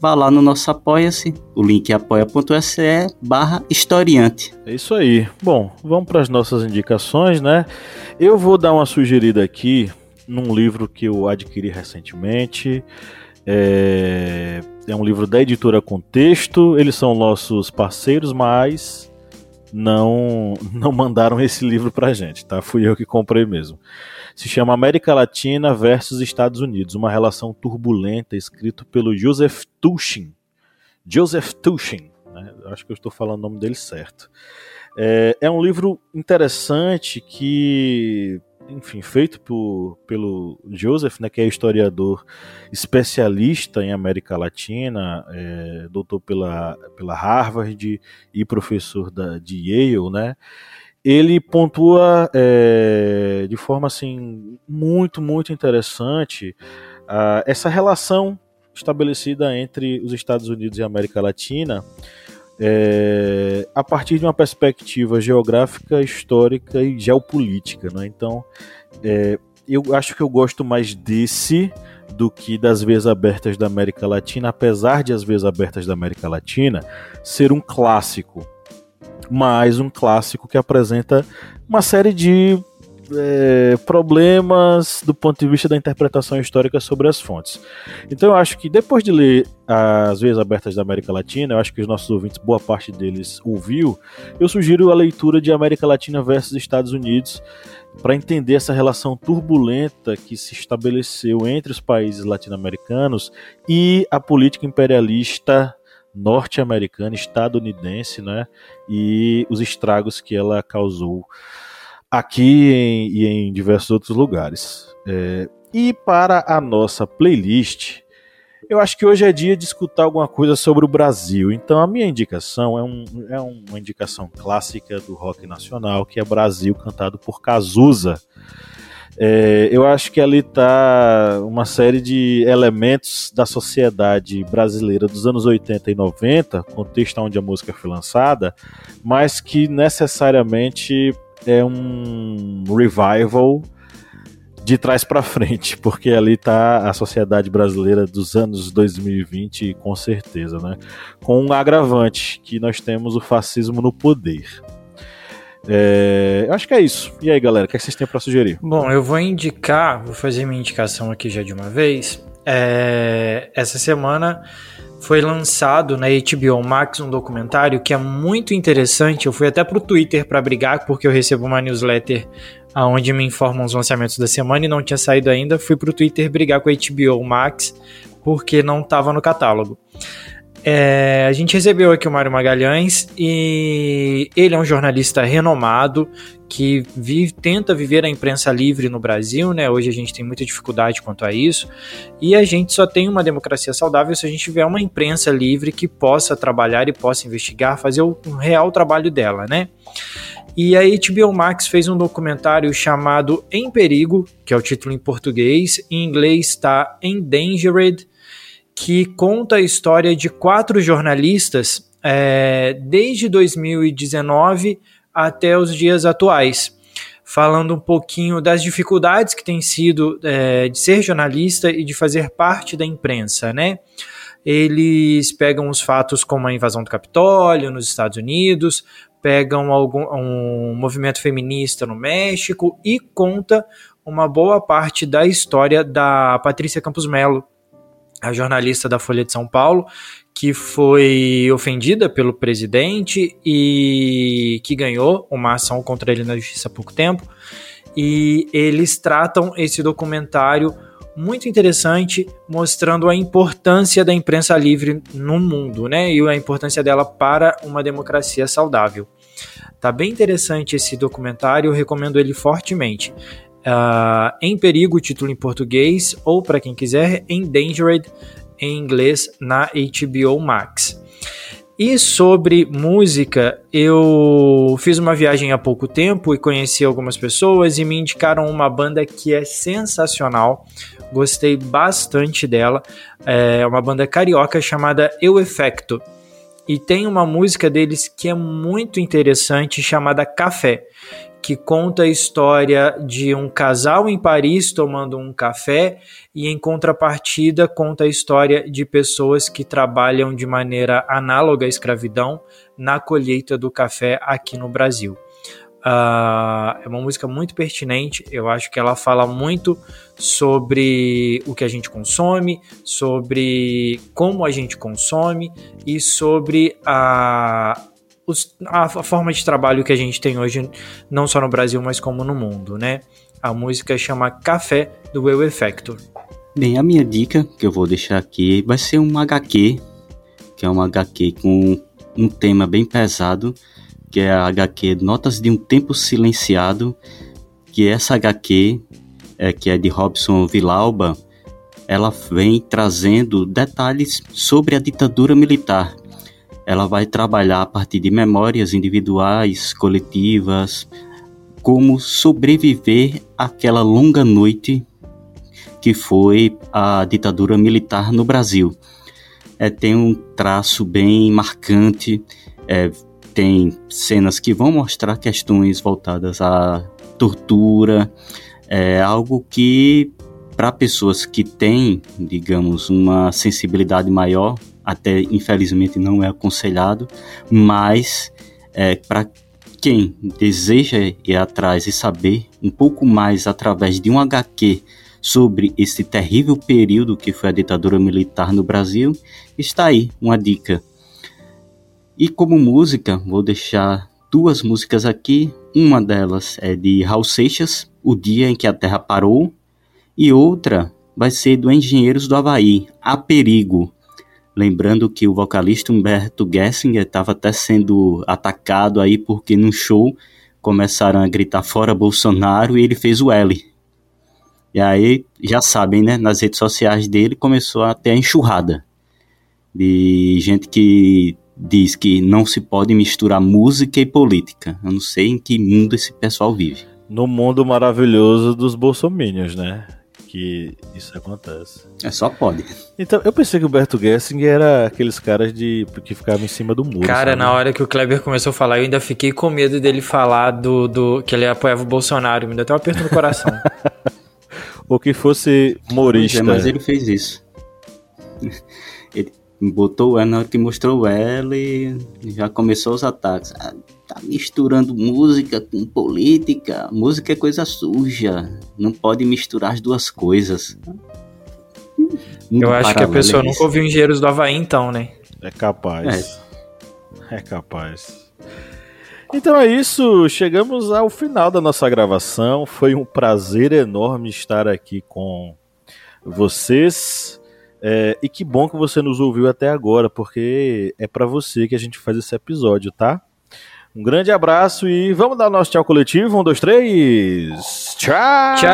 Vá lá no nosso Apoia-se, o link é apoia.se barra historiante. É isso aí. Bom, vamos para as nossas indicações, né? Eu vou dar uma sugerida aqui num livro que eu adquiri recentemente. É, é um livro da editora Contexto. Eles são nossos parceiros, mas não não mandaram esse livro pra gente, tá? Fui eu que comprei mesmo. Se chama América Latina versus Estados Unidos, uma relação turbulenta, escrito pelo Joseph Tuchin. Joseph Tuchin, né? Acho que eu estou falando o nome dele certo. É, é um livro interessante que, enfim, feito por, pelo Joseph, né, que é historiador especialista em América Latina, é, doutor pela, pela Harvard e professor da, de Yale, né? Ele pontua é, de forma assim muito, muito interessante essa relação estabelecida entre os Estados Unidos e a América Latina é, a partir de uma perspectiva geográfica, histórica e geopolítica. Né? Então, é, eu acho que eu gosto mais desse do que das veias abertas da América Latina, apesar de as veias abertas da América Latina ser um clássico, mas um clássico que apresenta uma série de é, problemas do ponto de vista da interpretação histórica sobre as fontes. Então eu acho que depois de ler as veias abertas da América Latina, eu acho que os nossos ouvintes, boa parte deles ouviu, eu sugiro a leitura de América Latina versus Estados Unidos para entender essa relação turbulenta que se estabeleceu entre os países latino-americanos e a política imperialista norte-americana, estadunidense, né, e os estragos que ela causou aqui em, e em diversos outros lugares. É, e para a nossa playlist, eu acho que hoje é dia de escutar alguma coisa sobre o Brasil. Então a minha indicação é, um, é uma indicação clássica do rock nacional, que é Brasil, cantado por Cazuza. É, eu acho que ali está uma série de elementos da sociedade brasileira dos anos 80 e 90, contexto onde a música foi lançada, mas que necessariamente é um revival de trás para frente, [laughs] porque ali está a sociedade brasileira dos anos 2020, com certeza, né? Com um agravante, que nós temos o fascismo no poder. É, eu acho que é isso. E aí, galera, o que, é que vocês têm para sugerir? Bom, eu vou indicar, vou fazer minha indicação aqui já de uma vez. É, essa semana foi lançado na HBO Max um documentário que é muito interessante. Eu fui até pro Twitter para brigar porque eu recebo uma newsletter aonde me informam os lançamentos da semana e não tinha saído ainda. Fui pro Twitter brigar com a HBO Max porque não estava no catálogo. É, a gente recebeu aqui o Mário Magalhães e ele é um jornalista renomado que vive, tenta viver a imprensa livre no Brasil, né? Hoje a gente tem muita dificuldade quanto a isso e a gente só tem uma democracia saudável se a gente tiver uma imprensa livre que possa trabalhar e possa investigar, fazer o um real trabalho dela, né? E a HBO Max fez um documentário chamado Em Perigo, que é o título em português, em inglês está Endangered, que conta a história de quatro jornalistas é, desde 2019 até os dias atuais, falando um pouquinho das dificuldades que tem sido é, de ser jornalista e de fazer parte da imprensa, né? Eles pegam os fatos como a invasão do Capitólio nos Estados Unidos, pegam algum, um movimento feminista no México e conta uma boa parte da história da Patrícia Campos Melo, a jornalista da Folha de São Paulo, que foi ofendida pelo presidente e que ganhou uma ação contra ele na justiça há pouco tempo. E eles tratam esse documentário muito interessante, mostrando a importância da imprensa livre no mundo, né? E a importância dela para uma democracia saudável. Tá bem interessante esse documentário, eu recomendo ele fortemente. Uh, em Perigo, título em português, ou para quem quiser, Endangered em inglês na HBO Max. E sobre música, eu fiz uma viagem há pouco tempo e conheci algumas pessoas e me indicaram uma banda que é sensacional. Gostei bastante dela. É uma banda carioca chamada Eu Efecto. E tem uma música deles que é muito interessante chamada Café que conta a história de um casal em Paris tomando um café e em contrapartida conta a história de pessoas que trabalham de maneira análoga à escravidão na colheita do café aqui no Brasil. Uh, é uma música muito pertinente, eu acho que ela fala muito sobre o que a gente consome, sobre como a gente consome e sobre a, os, a, a, forma de trabalho que a gente tem hoje, não só no Brasil, mas como no mundo, né? A música chama Café do Eu Effector. Bem, a minha dica que eu vou deixar aqui vai ser um HQ, que é uma HQ com um tema bem pesado, que é a HQ Notas de um Tempo Silenciado, que essa HQ, é, que é de Robson Vilauba, ela vem trazendo detalhes sobre a ditadura militar ela vai trabalhar a partir de memórias individuais, coletivas, como sobreviver àquela longa noite que foi a ditadura militar no Brasil. É, tem um traço bem marcante, é, tem cenas que vão mostrar questões voltadas à tortura, é algo que para pessoas que têm, digamos, uma sensibilidade maior até infelizmente não é aconselhado, mas é, para quem deseja ir atrás e saber um pouco mais através de um HQ sobre esse terrível período que foi a ditadura militar no Brasil, está aí uma dica. E como música, vou deixar duas músicas aqui. Uma delas é de Raul Seixas, O Dia em que a Terra Parou, e outra vai ser do Engenheiros do Havaí, A Perigo. Lembrando que o vocalista Humberto Gessinger estava até sendo atacado aí porque no show começaram a gritar fora Bolsonaro e ele fez o L. E aí, já sabem, né? Nas redes sociais dele começou a ter a enxurrada de gente que diz que não se pode misturar música e política. Eu não sei em que mundo esse pessoal vive. No mundo maravilhoso dos bolsominions, né? Que isso acontece. É só pode. Então, eu pensei que o Berto Gessinger era aqueles caras de que ficavam em cima do muro. Cara, sabe? na hora que o Kleber começou a falar, eu ainda fiquei com medo dele falar do, do que ele apoiava o Bolsonaro. Me deu até um aperto no coração. [laughs] Ou que fosse humorista. Mas ele fez isso. Ele botou o L na hora que mostrou o L e já começou os ataques. Tá misturando música com política. Música é coisa suja. Não pode misturar as duas coisas. Muito Eu acho que a pessoa nunca ouviu Engenheiros do Havaí, então, né? É capaz. É. é capaz. Então é isso, chegamos ao final da nossa gravação. Foi um prazer enorme estar aqui com vocês. É, e que bom que você nos ouviu até agora, porque é para você que a gente faz esse episódio, tá? Um grande abraço e vamos dar nosso tchau coletivo. Um, dois, três. Tchau! Tchau!